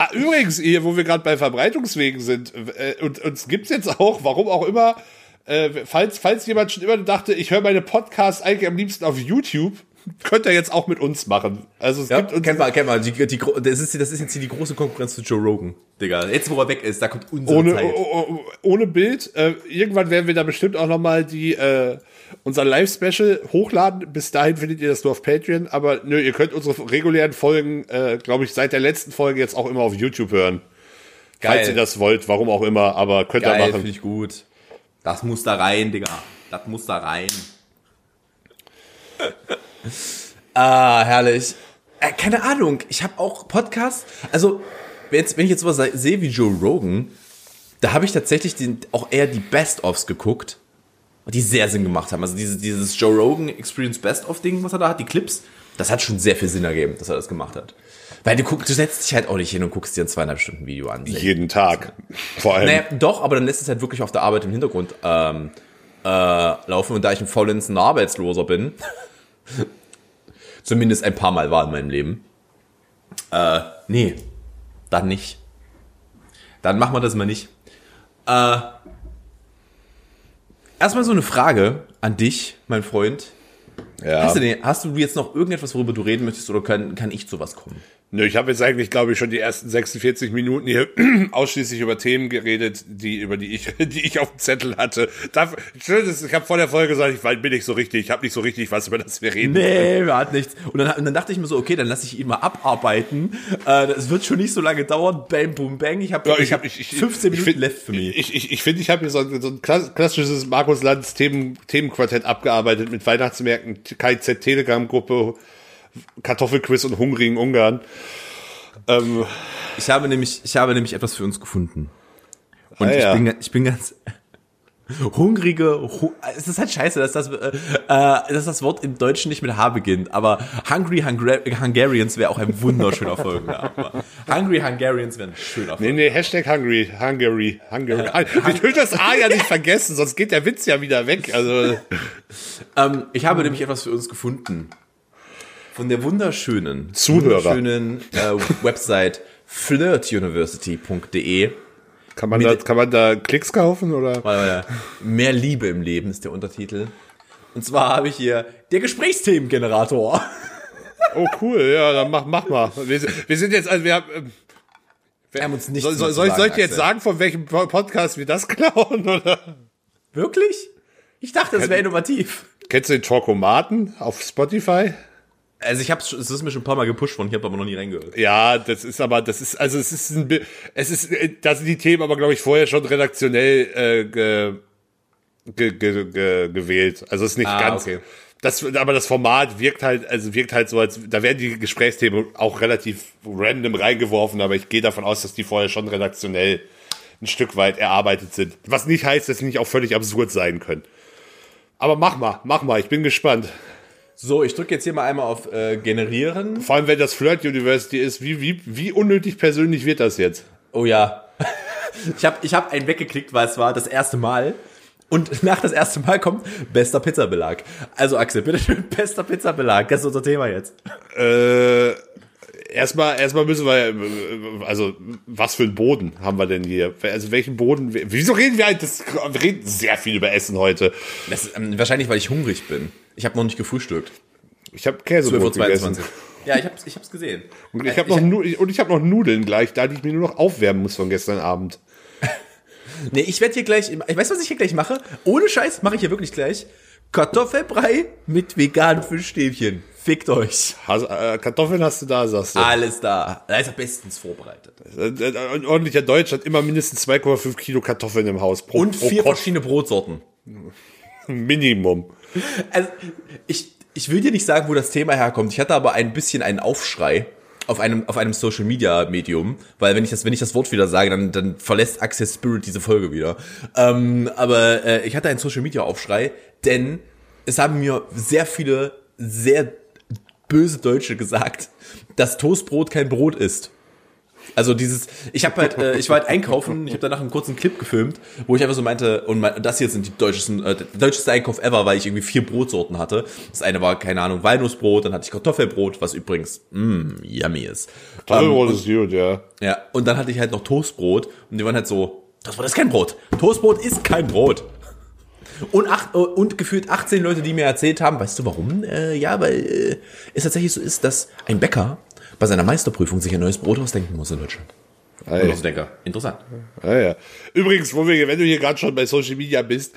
Ah, übrigens, hier, wo wir gerade bei Verbreitungswegen sind, äh, und uns gibt's jetzt auch, warum auch immer, äh, falls, falls jemand schon immer dachte, ich höre meine Podcasts eigentlich am liebsten auf YouTube, könnt ihr jetzt auch mit uns machen. Also es Ja, gibt uns, kennt man, kennt man. Die, die, das, ist, das ist jetzt hier die große Konkurrenz zu Joe Rogan, Digga. Jetzt, wo er weg ist, da kommt unsere ohne, Zeit. oh, oh, ohne Bild. Äh, irgendwann werden wir da bestimmt auch noch mal die äh, unser Live-Special hochladen. Bis dahin findet ihr das nur auf Patreon. Aber nö, ihr könnt unsere regulären Folgen, äh, glaube ich, seit der letzten Folge jetzt auch immer auf YouTube hören. Falls ihr das wollt, warum auch immer, aber könnt ihr Geil, machen. finde ich gut. Das muss da rein, Digga. Das muss da rein. Ah, herrlich. Äh, keine Ahnung, ich habe auch Podcasts. Also, wenn, jetzt, wenn ich jetzt sowas sehe wie Joe Rogan, da habe ich tatsächlich den, auch eher die Best-ofs geguckt, die sehr Sinn gemacht haben. Also dieses, dieses Joe Rogan Experience Best-of-Ding, was er da hat, die Clips, das hat schon sehr viel Sinn ergeben, dass er das gemacht hat. Weil du guckst, du setzt dich halt auch nicht hin und guckst dir ein zweieinhalb Stunden Video an. Jeden Tag. Vor allem. Naja, doch, aber dann lässt es halt wirklich auf der Arbeit im Hintergrund ähm, äh, laufen. Und da ich ein faulenzender Arbeitsloser bin, zumindest ein paar Mal war in meinem Leben, äh, nee, dann nicht. Dann machen wir das mal nicht. Äh, erstmal so eine Frage an dich, mein Freund. ja. Hast, du denn, hast du jetzt noch irgendetwas, worüber du reden möchtest, oder kann, kann ich zu was kommen? Nö, ich habe jetzt eigentlich, glaube ich, schon die ersten 46 Minuten hier ausschließlich über Themen geredet, die über die ich, die ich auf dem Zettel hatte. Dafür, schön ist, ich habe vor der Folge gesagt, ich bin nicht so richtig, ich habe nicht so richtig was über das wir reden. Nee, wir hatten nichts. Und dann, und dann dachte ich mir so, okay, dann lasse ich ihn mal abarbeiten. Äh, das wird schon nicht so lange dauern. Bam, boom, bang. Ich habe Ja, ich hab ich- ich- 15 ich Minuten find- left für mich. Ich, ich, ich finde, ich habe hier so, ein- so ein klass- klassisches Markus Lanz Themen, Themenquartett abgearbeitet mit Weihnachtsmärkten, KZ Telegram-Gruppe, Kartoffelquiz und hungrigen Ungarn. Ähm, Ich habe nämlich, ich habe nämlich etwas für uns gefunden. Und Ah, ich, ja. bin, ich bin ganz hungrige. Hu es ist halt scheiße, dass das, äh, dass das Wort im Deutschen nicht mit H beginnt. Aber Hungry Hungra Hungarians wäre auch ein wunderschöner Folgenname. Hungry Hungarians wäre ein schöner nee, nee, Hashtag Hungry, Hungary, Hungary. Ich will das A ja nicht vergessen, sonst geht der Witz ja wieder weg. Also, Ähm, ich habe nämlich etwas für uns gefunden. Von der wunderschönen, Zuhörer. wunderschönen äh, Website flirtuniversity.de. kann man da, kann man da Klicks kaufen oder? Mehr Liebe im Leben ist der Untertitel. Und zwar habe ich hier der Gesprächsthemengenerator. Oh, cool, ja, dann mach, mach mal. Wir, sind- wir sind jetzt, also wir haben, ähm, Wir haben uns nichts soll, soll, sagen, soll ich dir jetzt sagen, von welchem Podcast wir das klauen, oder? Wirklich? Ich dachte, das wäre innovativ. Kennst du den Talkomaten auf Spotify? Also ich hab's, es ist mir schon ein paar Mal gepusht worden, ich habe aber noch nie reingehört. Ja, das ist aber, das ist, also es ist ein, es ist, äh, da sind die Themen aber, glaube ich, vorher schon redaktionell äh, ge, ge, ge, ge, gewählt. Also es ist nicht Ah, ganz. okay. Das, aber das Format wirkt halt, also wirkt halt so, als da werden die Gesprächsthemen auch relativ random reingeworfen, aber ich gehe davon aus, dass die vorher schon redaktionell ein Stück weit erarbeitet sind. Was nicht heißt, dass sie nicht auch völlig absurd sein können. Aber mach mal, mach mal, ich bin gespannt. So, ich drücke jetzt hier mal einmal auf äh, Generieren. Vor allem, wenn das Flirt University ist, wie, wie, wie unnötig persönlich wird das jetzt? Oh ja. Ich habe ich hab einen weggeklickt, weil es war das erste Mal. Und nach das erste Mal kommt bester Pizzabelag. Also Axel, bitte schön, bester Pizzabelag. Das ist unser Thema jetzt. Äh, erstmal, erstmal müssen wir, äh, also, was für einen Boden haben wir denn hier? Also, welchen Boden? Wieso reden wir halt, das, wir reden sehr viel über Essen heute. Das ist, ähm, wahrscheinlich, weil ich hungrig bin. Ich habe noch nicht gefrühstückt. Ich habe Käsebrot 12.22 gegessen. Uhr. Ja, ich hab's, ich hab's gesehen. Und ich habe noch, Nu- und ich hab noch Nudeln gleich, da die ich mir nur noch aufwärmen muss von gestern Abend. Nee, ich werde hier gleich, ich weiß, was ich hier gleich mache. Ohne Scheiß mache ich hier wirklich gleich. Kartoffelbrei mit veganen Fischstäbchen. Fickt euch. Has, äh, Kartoffeln hast du da, sagst du. Alles da. Da ist er bestens vorbereitet. Äh, äh, Ein ordentlicher Deutsch hat immer mindestens 2,5 Kilo Kartoffeln im Haus. Pro, Und pro vier Pot. verschiedene Brotsorten. Minimum. Also, ich, ich will dir nicht sagen, wo das Thema herkommt. Ich hatte aber ein bisschen einen Aufschrei auf einem, auf einem Social Media Medium, weil wenn ich das, wenn ich das Wort wieder sage, dann, dann verlässt Access Spirit diese Folge wieder. Ähm, aber äh, ich hatte einen Social Media Aufschrei, denn es haben mir sehr viele sehr böse Deutsche gesagt, dass Toastbrot kein Brot ist. Also dieses, ich habe halt, äh, ich war halt einkaufen, ich habe danach einen kurzen Clip gefilmt, wo ich einfach so meinte, und mein, das hier sind die deutschesten, äh, deutscheste Einkauf ever, weil ich irgendwie vier Brotsorten hatte. Das eine war, keine Ahnung, Walnussbrot, dann hatte ich Kartoffelbrot, was übrigens, mh, yummy ist. Toastbrot Ähm, ist gut, ja. ja, und dann hatte ich halt noch Toastbrot und die waren halt so, Toastbrot ist kein Brot. Toastbrot ist kein Brot. Und, acht, und gefühlt 18 Leute, die mir erzählt haben, weißt du warum? Äh, ja, weil äh, es tatsächlich so ist, dass ein Bäcker bei seiner Meisterprüfung sich ein neues Brot ausdenken muss in Deutschland. Ey. Und Ausdenker. Interessant. Ja, ja. Übrigens, wo wir, wenn du hier gerade schon bei Social Media bist,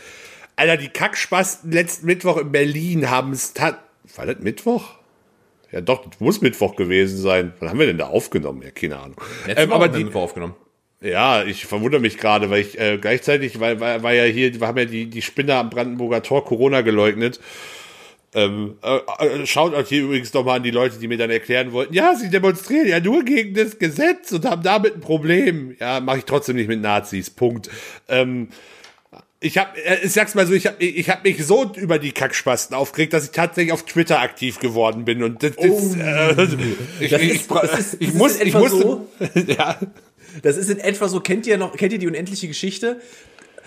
Alter, die Kackspasten letzten Mittwoch in Berlin haben es. War das Mittwoch? Ja, doch, das muss Mittwoch gewesen sein. Wann haben wir denn da aufgenommen? Ja, keine Ahnung. Letzte Ähm, Woche aber haben wir die, Mittwoch aufgenommen. Ja, ich verwundere mich gerade, weil ich äh, gleichzeitig, weil, weil, weil ja hier, wir haben ja die, die Spinner am Brandenburger Tor Corona geleugnet. Ähm, äh, äh, schaut euch hier übrigens nochmal an die Leute, die mir dann erklären wollten, ja, sie demonstrieren ja nur gegen das Gesetz und haben damit ein Problem. Ja, mache ich trotzdem nicht mit Nazis. Punkt. Ähm, ich habe, ich sag's mal so, ich habe ich hab mich so über die Kackspasten aufgeregt, dass ich tatsächlich auf Twitter aktiv geworden bin und das, das, äh, ich, Das ich, ist- das ist- ich muss, ich musste, so. ja, Das ist in etwa so, kennt ihr noch, kennt ihr die unendliche Geschichte?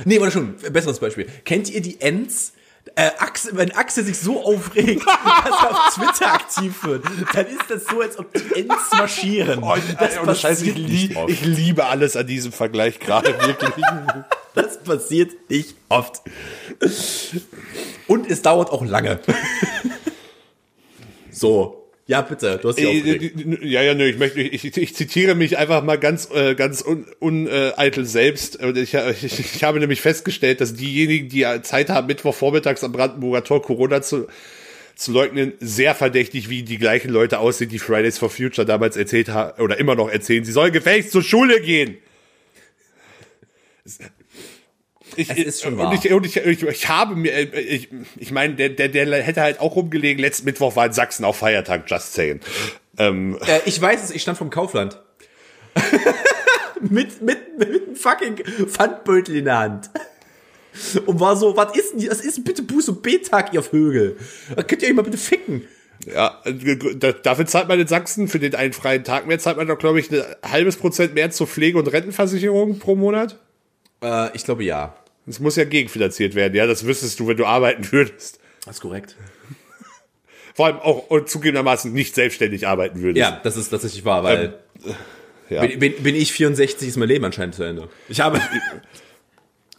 Nee, warte schon, besseres Beispiel. Kennt ihr die Ents? Äh, Axel, wenn Axel sich so aufregt, dass er auf Twitter aktiv wird, dann ist das so, als ob die Ents marschieren. Oh, das, ohne Scheiß, ich, passiert lie nicht oft. ich liebe alles an diesem Vergleich gerade wirklich. das passiert nicht oft. Und es dauert auch lange. so. Ja, bitte, du hast dich aufgeregt. ja, ja, nö, ich möchte, ich, ich zitiere mich einfach mal ganz, äh, ganz un, uneitel selbst. Und ich, ich, ich habe nämlich festgestellt, dass diejenigen, die Zeit haben, Mittwochvormittags am Brandenburger Tor Corona zu, zu leugnen, sehr verdächtig, wie die gleichen Leute aussehen, die Fridays for Future damals erzählt haben, oder immer noch erzählen, sie sollen gefälligst zur Schule gehen. Ich, Es ist schon und wahr. ich, und ich, ich, ich habe mir, äh, ich, ich meine, der, der, der hätte halt auch rumgelegen. Letzten Mittwoch war in Sachsen auch Feiertag, just saying. Ähm, Äh, ich weiß es, ich stand vom Kaufland. mit, mit, mit einem fucking Pfandbeutel in der Hand. Und war so, was ist denn, das ist bitte Buß- und B-Tag, ihr Vögel. Könnt ihr euch mal bitte ficken. ja, da- dafür zahlt man in Sachsen für den einen freien Tag mehr, zahlt man doch, glaube ich, ein halbes Prozent mehr zur Pflege- und Rentenversicherung pro Monat. Äh, ich glaube ja. Das muss ja gegenfinanziert werden, ja, das wüsstest du, wenn du arbeiten würdest. Das ist korrekt. Vor allem auch und zugegebenermaßen nicht selbstständig arbeiten würdest. Ja, das ist tatsächlich wahr, weil ja. bin, bin, bin ich 64, ist mein Leben anscheinend zu Ende. Ich habe.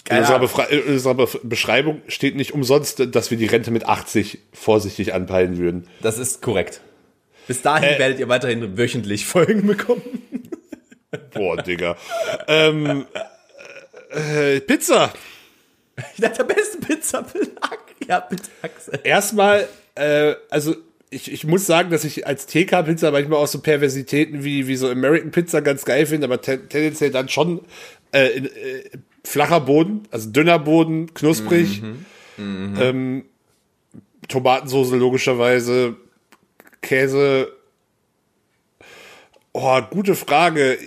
In unserer, in unserer Be Beschreibung steht nicht umsonst, dass wir die Rente mit 80 vorsichtig anpeilen würden. Das ist korrekt. Bis dahin Äh. werdet ihr weiterhin wöchentlich Folgen bekommen. Boah, Digga. ähm, äh, Pizza. Ich dachte, der beste Pizza-Belag. Ja, bitte, Axel. Erstmal, äh, also ich, ich muss sagen, dass ich als TK-Pizza manchmal auch so Perversitäten wie, wie so American Pizza ganz geil finde, aber ten, tendenziell dann schon äh, in, äh, flacher Boden, also dünner Boden, knusprig. Ähm, Tomatensoße logischerweise, Käse. Oh, gute Frage.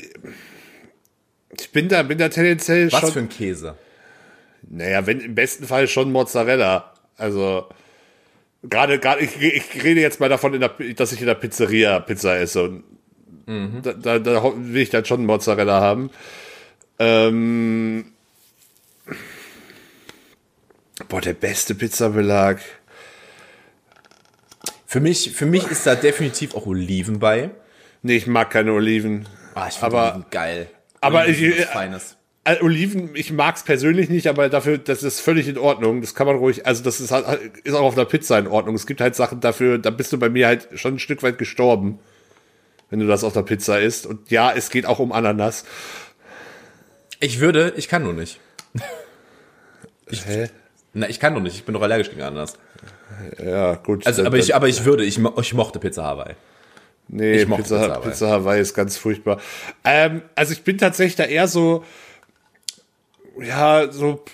Ich bin da, bin da tendenziell Was schon. für ein Käse? Naja, wenn im besten Fall schon Mozzarella. Also gerade, gerade ich, ich rede jetzt mal davon, der, dass ich in der Pizzeria Pizza esse. Und da, da, da ho- will ich dann schon Mozzarella haben. Ähm, boah, der beste Pizzabelag. Für mich, für mich ist da definitiv auch Oliven bei. Nee, ich mag keine Oliven. Ah, ich finde Aber- Oliven geil. aber Oliven ich- was Feines. Äh, Oliven, ich mag's persönlich nicht, aber dafür, das ist völlig in Ordnung. Das kann man ruhig, also das ist halt, ist auch auf einer Pizza in Ordnung. Es gibt halt Sachen dafür, da bist du bei mir halt schon ein Stück weit gestorben, wenn du das auf der Pizza isst. Und ja, es geht auch um Ananas. Ich würde, ich kann nur nicht. Hä? Na, ich kann nur nicht. Ich bin doch allergisch gegen Ananas. Ja, gut. Also, dann- aber ich, dann- aber ich würde, ich, mo- ich mochte Pizza Hawaii. Nee, Ich mochte Pizza, Pizza Pizza, Hawaii. Hawaii ist ganz furchtbar. Ähm, also ich bin tatsächlich da eher so, ja, so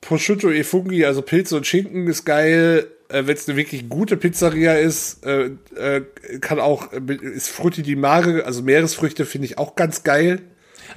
Prosciutto e Fungi, also Pilze und Schinken ist geil. Äh, Wenn es eine wirklich gute Pizzeria ist, äh, äh, kann auch, äh, ist Frutti di Mare, also Meeresfrüchte finde ich auch ganz geil.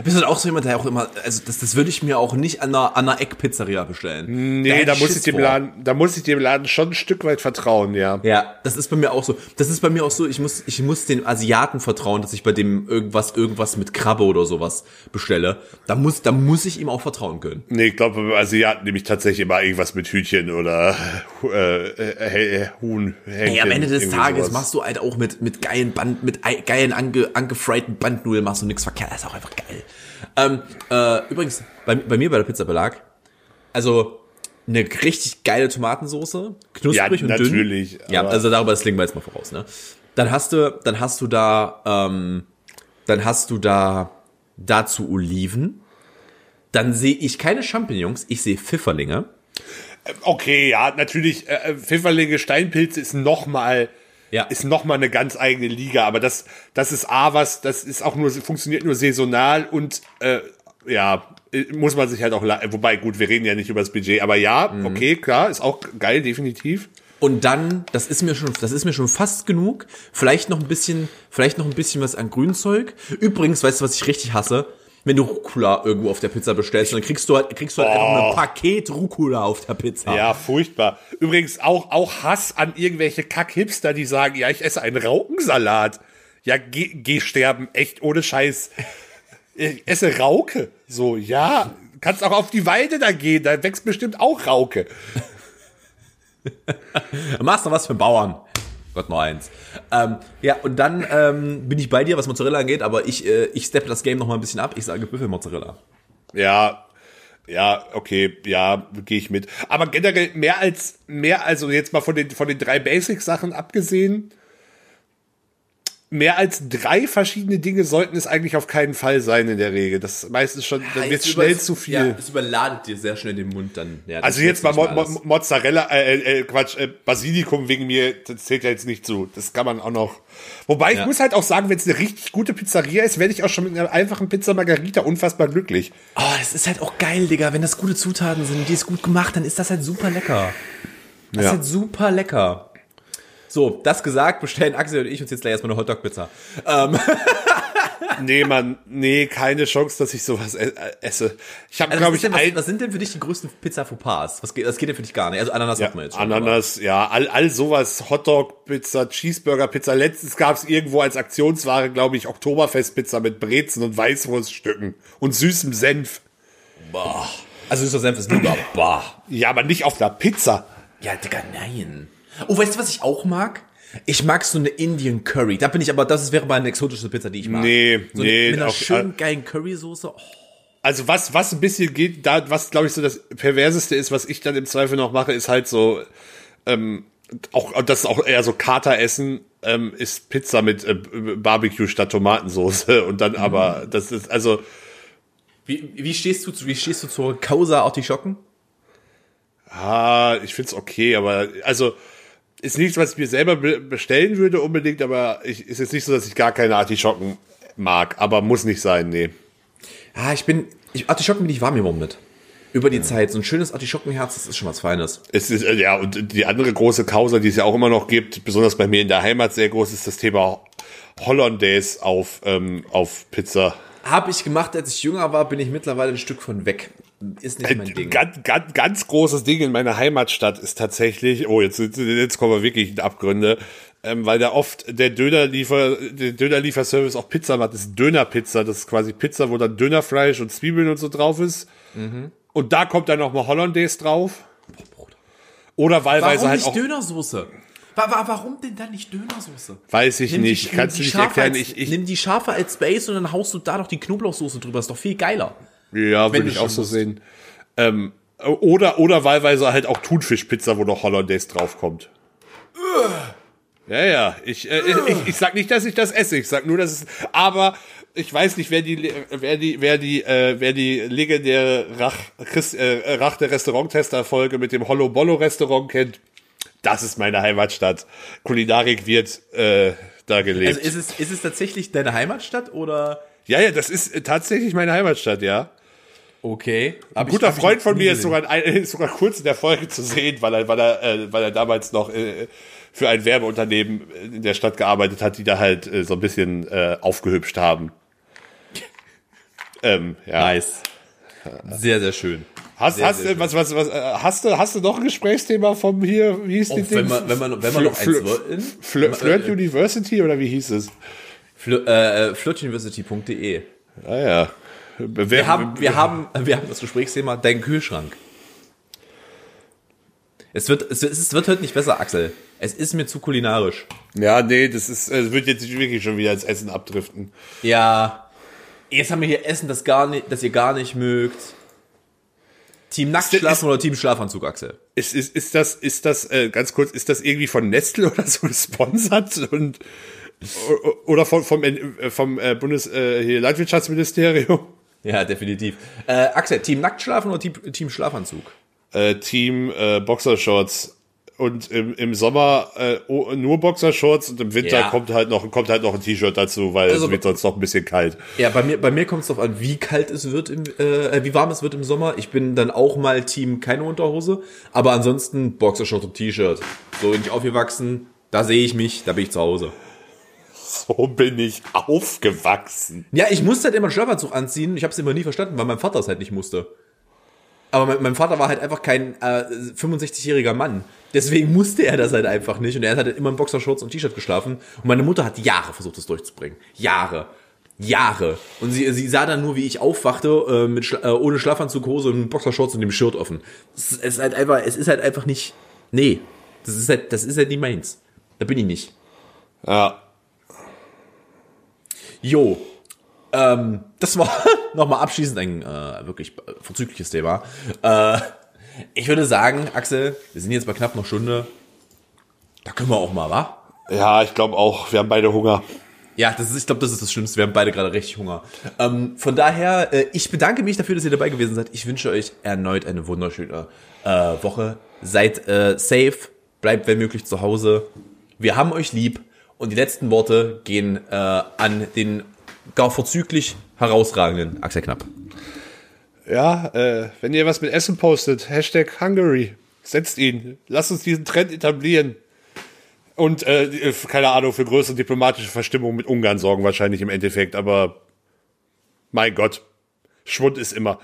Bist du auch so jemand, der auch immer, also das, das würde ich mir auch nicht an einer, an einer Eckpizzeria bestellen. Nee, hätte da muss Schiss ich dem vor. Laden, da muss ich dem Laden schon ein Stück weit vertrauen, ja. Ja, das ist bei mir auch so. Das ist bei mir auch so, ich muss, ich muss den Asiaten vertrauen, dass ich bei dem irgendwas, irgendwas mit Krabbe oder sowas bestelle. Da muss, da muss ich ihm auch vertrauen können. Nee, ich glaube, beim Asiaten nehme ich tatsächlich immer irgendwas mit Hühnchen oder äh, äh, äh, Huhn. Ey, am Ende des Tages sowas. machst du halt auch mit, mit geilen Band, mit ei- geilen ange, angefriedten Bandnudeln machst du nichts verkehrt. Das ist auch einfach geil. Ähm, äh, übrigens, bei, bei mir bei der Pizza Belag, also eine richtig geile Tomatensoße, knusprig Ja, und dünn. natürlich, Ja, also darüber das legen wir jetzt mal voraus, ne? Dann hast du, dann hast du da, ähm, dann hast du da dazu Oliven. Dann sehe ich keine Champignons, ich sehe Pfifferlinge. Okay, ja, natürlich, äh, Pfifferlinge, Steinpilze ist noch mal Ja. ist noch mal eine ganz eigene Liga, aber das, das ist A, was, das ist auch nur, funktioniert nur saisonal und, äh, ja, äh, muss man sich halt auch, wobei, gut, wir reden ja nicht über das Budget, aber ja, Mhm. okay, klar, ist auch geil, definitiv. Und dann, das ist mir schon, das ist mir schon fast genug. Vielleicht noch ein bisschen, vielleicht noch ein bisschen was an Grünzeug. Übrigens, weißt du, was ich richtig hasse? Wenn du Rucola irgendwo auf der Pizza bestellst, dann kriegst du halt, kriegst du halt einfach ein Paket Rucola auf der Pizza. Ja, furchtbar. Übrigens auch, auch Hass an irgendwelche Kack-Hipster, die sagen, ja, ich esse einen Raukensalat. Ja, geh, geh sterben, echt ohne Scheiß. Ich esse Rauke. So, ja, kannst auch auf die Weide da gehen, da wächst bestimmt auch Rauke. Du machst noch was für Bauern. Gott noch eins. Ähm, ja, und dann ähm, bin ich bei dir, was Mozzarella angeht, aber ich, äh, ich steppe das Game noch mal ein bisschen ab. Ich sage Büffelmozzarella. Ja, ja, okay, ja, gehe ich mit. Aber generell mehr als, mehr, also jetzt mal von den, von den drei Basic-Sachen abgesehen, mehr als drei verschiedene Dinge sollten es eigentlich auf keinen Fall sein in der Regel. Das ist meistens schon, dann wird schnell zu viel. Ja, es überladet dir sehr schnell den Mund dann. Ja, Also jetzt mal Mo. Mozzarella, äh, äh, Quatsch, äh, Basilikum wegen mir, das zählt ja jetzt nicht zu. Das kann man auch noch. Wobei ich Ja. muss halt auch sagen, wenn es eine richtig gute Pizzeria ist, werde ich auch schon mit einer einfachen Pizza Margarita unfassbar glücklich. Oh, das ist halt auch geil, Digga. Wenn das gute Zutaten sind und die ist gut gemacht, dann ist das halt super lecker. Das Ja. ist halt super lecker. So, das gesagt, bestellen Axel und ich uns jetzt gleich erstmal eine Hotdog-Pizza. Nee, Mann, nee, keine Chance, dass ich sowas e- äh, esse. Ich habe, Also, glaube was, ich, denn, was, was sind denn für dich die größten Pizza-Fauxpas? Was geht, das geht ja für dich gar nicht. Also Ananas ja, hat man jetzt schon. Ananas, ja, all, all sowas, Hotdog, Pizza, Cheeseburger, Pizza. Letztens gab es irgendwo als Aktionsware, glaube ich, Oktoberfestpizza mit Brezen und Weißwurststücken und süßem Senf. Aber, boah. Also süßer Senf ist lieber. Boah. Ja, aber nicht auf einer Pizza. Ja, Digga, nein. Oh, weißt du, was ich auch mag? Ich mag so eine Indian Curry. Da bin ich aber, das wäre mal eine exotische Pizza, die ich mag. Nee, so nee, mit einer auf- schönen geilen Currysoße. Oh. Also was, was ein bisschen geht, da, was glaube ich so das perverseste ist, was ich dann im Zweifel noch mache, ist halt so, ähm, auch, das ist auch eher so Kateressen, ähm, ist Pizza mit äh, Barbecue statt Tomatensoße und dann aber, das ist, also, Wie, wie stehst du zu, wie stehst du zur Causa Artischocken? ah, ich find's okay, aber, also, ist nichts, was ich mir selber be bestellen würde unbedingt, aber ich, ist jetzt nicht so, dass ich gar keine Artischocken mag, aber muss nicht sein, nee. Ja, ich bin, ich, Artischocken bin ich warm geworden mit. Über die Zeit. So ein schönes Artischockenherz, das ist schon was Feines. Es ist, äh, ja, und die andere große Causa, die es ja auch immer noch gibt, besonders bei mir in der Heimat sehr groß, ist das Thema Hollandaise auf, ähm, auf Pizza. Habe ich gemacht, als ich jünger war, bin ich mittlerweile ein Stück von weg. Ist nicht mein Ding. Ganz, ganz, ganz großes Ding in meiner Heimatstadt ist tatsächlich, oh, jetzt, jetzt kommen wir wirklich in Abgründe, ähm, weil da oft der Dönerliefer, der Dönerlieferservice auch Pizza macht, das ist Dönerpizza, das ist quasi Pizza, wo dann Dönerfleisch und Zwiebeln und so drauf ist. Mhm. Und da kommt dann noch mal Hollandaise drauf. Oder wahlweise Warum halt nicht auch, Dönersoße? Wa wa warum denn dann nicht Dönersoße? weiß ich Nimm die- nicht, nimm kannst du die nicht erklären, als, ich, ich, nimm die Schafe als Base und dann haust du da doch die Knoblauchsoße drüber. Ist doch viel geiler. Ja, würde ich auch so musst. sehen. Ähm, oder, oder wahlweise halt auch Thunfischpizza, wo noch Hollandaise draufkommt. Ja, ja. Ich, äh, ich, ich sag nicht, dass ich das esse. Ich sag nur, dass es. Aber ich weiß nicht, wer die, wer die, wer die, äh, wer die legendäre Rach, Chris, äh, Rach der Restauranttester-Folge mit dem Hollow Bollo Restaurant kennt. Das ist meine Heimatstadt. Kulinarik wird äh, da gelebt. Also ist es, ist es tatsächlich deine Heimatstadt oder? ja, ja, das ist äh, tatsächlich meine Heimatstadt, ja. Okay. Ein guter Freund von mir ist sogar, ist sogar kurz in der Folge zu sehen, weil er, weil er, äh, weil er damals noch äh, für ein Werbeunternehmen in der Stadt gearbeitet hat, die da halt äh, so ein bisschen äh, aufgehübscht haben. Ähm, ja. Nice. Sehr, sehr schön. Hast, Sehr, hast, sehr du, was, was, was, äh, hast, du, hast du noch ein Gesprächsproblem vom hier, wie hieß die Auch wenn Ding? man, wenn man, wenn man noch eins wollten. Flirt, Flirt University oder wie hieß es? Flir, äh, flirtuniversity.de. Ah ja. Wir haben, wir haben, wir haben das Gesprächsthema dein Kühlschrank. Es wird, es, es wird heute nicht besser, Axel. Es ist mir zu kulinarisch. Ja, nee, das ist, äh, wird jetzt wirklich schon wieder ins Essen abdriften. Ja. Jetzt haben wir hier Essen, das gar nicht, das ihr gar nicht mögt. Team Nacktschlafen oder Team Schlafanzug, Axel? Ist, ist, ist das, ist das, äh, ganz kurz, ist das irgendwie von Nestle oder so gesponsert und oder vom, vom, äh, vom äh, Bundes äh, hier Landwirtschaftsministerium? Ja, definitiv. Äh, Axel, Team Nacktschlafen oder Team, Team Schlafanzug? Äh, Team äh, Boxershorts und im, im Sommer äh, oh, nur Boxershorts und im Winter Ja. kommt halt noch kommt halt noch ein T-Shirt dazu, weil Also- es wird sonst noch ein bisschen kalt. Ja, bei mir, bei mir kommt es darauf an, wie kalt es wird, im, äh, wie warm es wird im Sommer. Ich bin dann auch mal Team keine Unterhose, aber ansonsten Boxershort und T-Shirt. So bin ich aufgewachsen, da sehe ich mich, da bin ich zu Hause. So bin ich aufgewachsen. Ja, ich musste halt immer einen Schlafanzug anziehen. Ich habe es immer nie verstanden, weil mein Vater es halt nicht musste. Aber mein, mein Vater war halt einfach kein äh, 65-jähriger Mann. Deswegen musste er das halt einfach nicht. Und er hat halt immer in Boxershorts und T-Shirt geschlafen. Und meine Mutter hat Jahre versucht, das durchzubringen. Jahre. Jahre. Und sie, sie sah dann nur, wie ich aufwachte, äh, mit Schla äh, ohne Schlafanzug, Hose und Boxershorts und dem Shirt offen. Es ist, es ist halt einfach, es ist halt einfach nicht, nee. Das ist halt, das ist halt nicht meins. Da bin ich nicht. Ja. Jo, ähm, das war nochmal abschließend ein äh, wirklich äh, vorzügliches Thema. Äh, ich würde sagen, Axel, wir sind jetzt bei knapp einer Stunde. Da können wir auch mal, wa? Ja, ich glaube auch, wir haben beide Hunger. Ja, das ist, ich glaube, das ist das Schlimmste. Wir haben beide gerade richtig Hunger. Ähm, von daher, äh, ich bedanke mich dafür, dass ihr dabei gewesen seid. Ich wünsche euch erneut eine wunderschöne äh, Woche. Seid äh, safe, bleibt wenn möglich zu Hause. Wir haben euch lieb. Und die letzten Worte gehen äh, an den gar vorzüglich herausragenden Axel Knapp. Ja, äh, wenn ihr was mit Essen postet, Hashtag Hungary, setzt ihn. Lasst uns diesen Trend etablieren. Und, äh, keine Ahnung, für größere diplomatische Verstimmung mit Ungarn sorgen wahrscheinlich im Endeffekt, aber mein Gott, Schwund ist immer.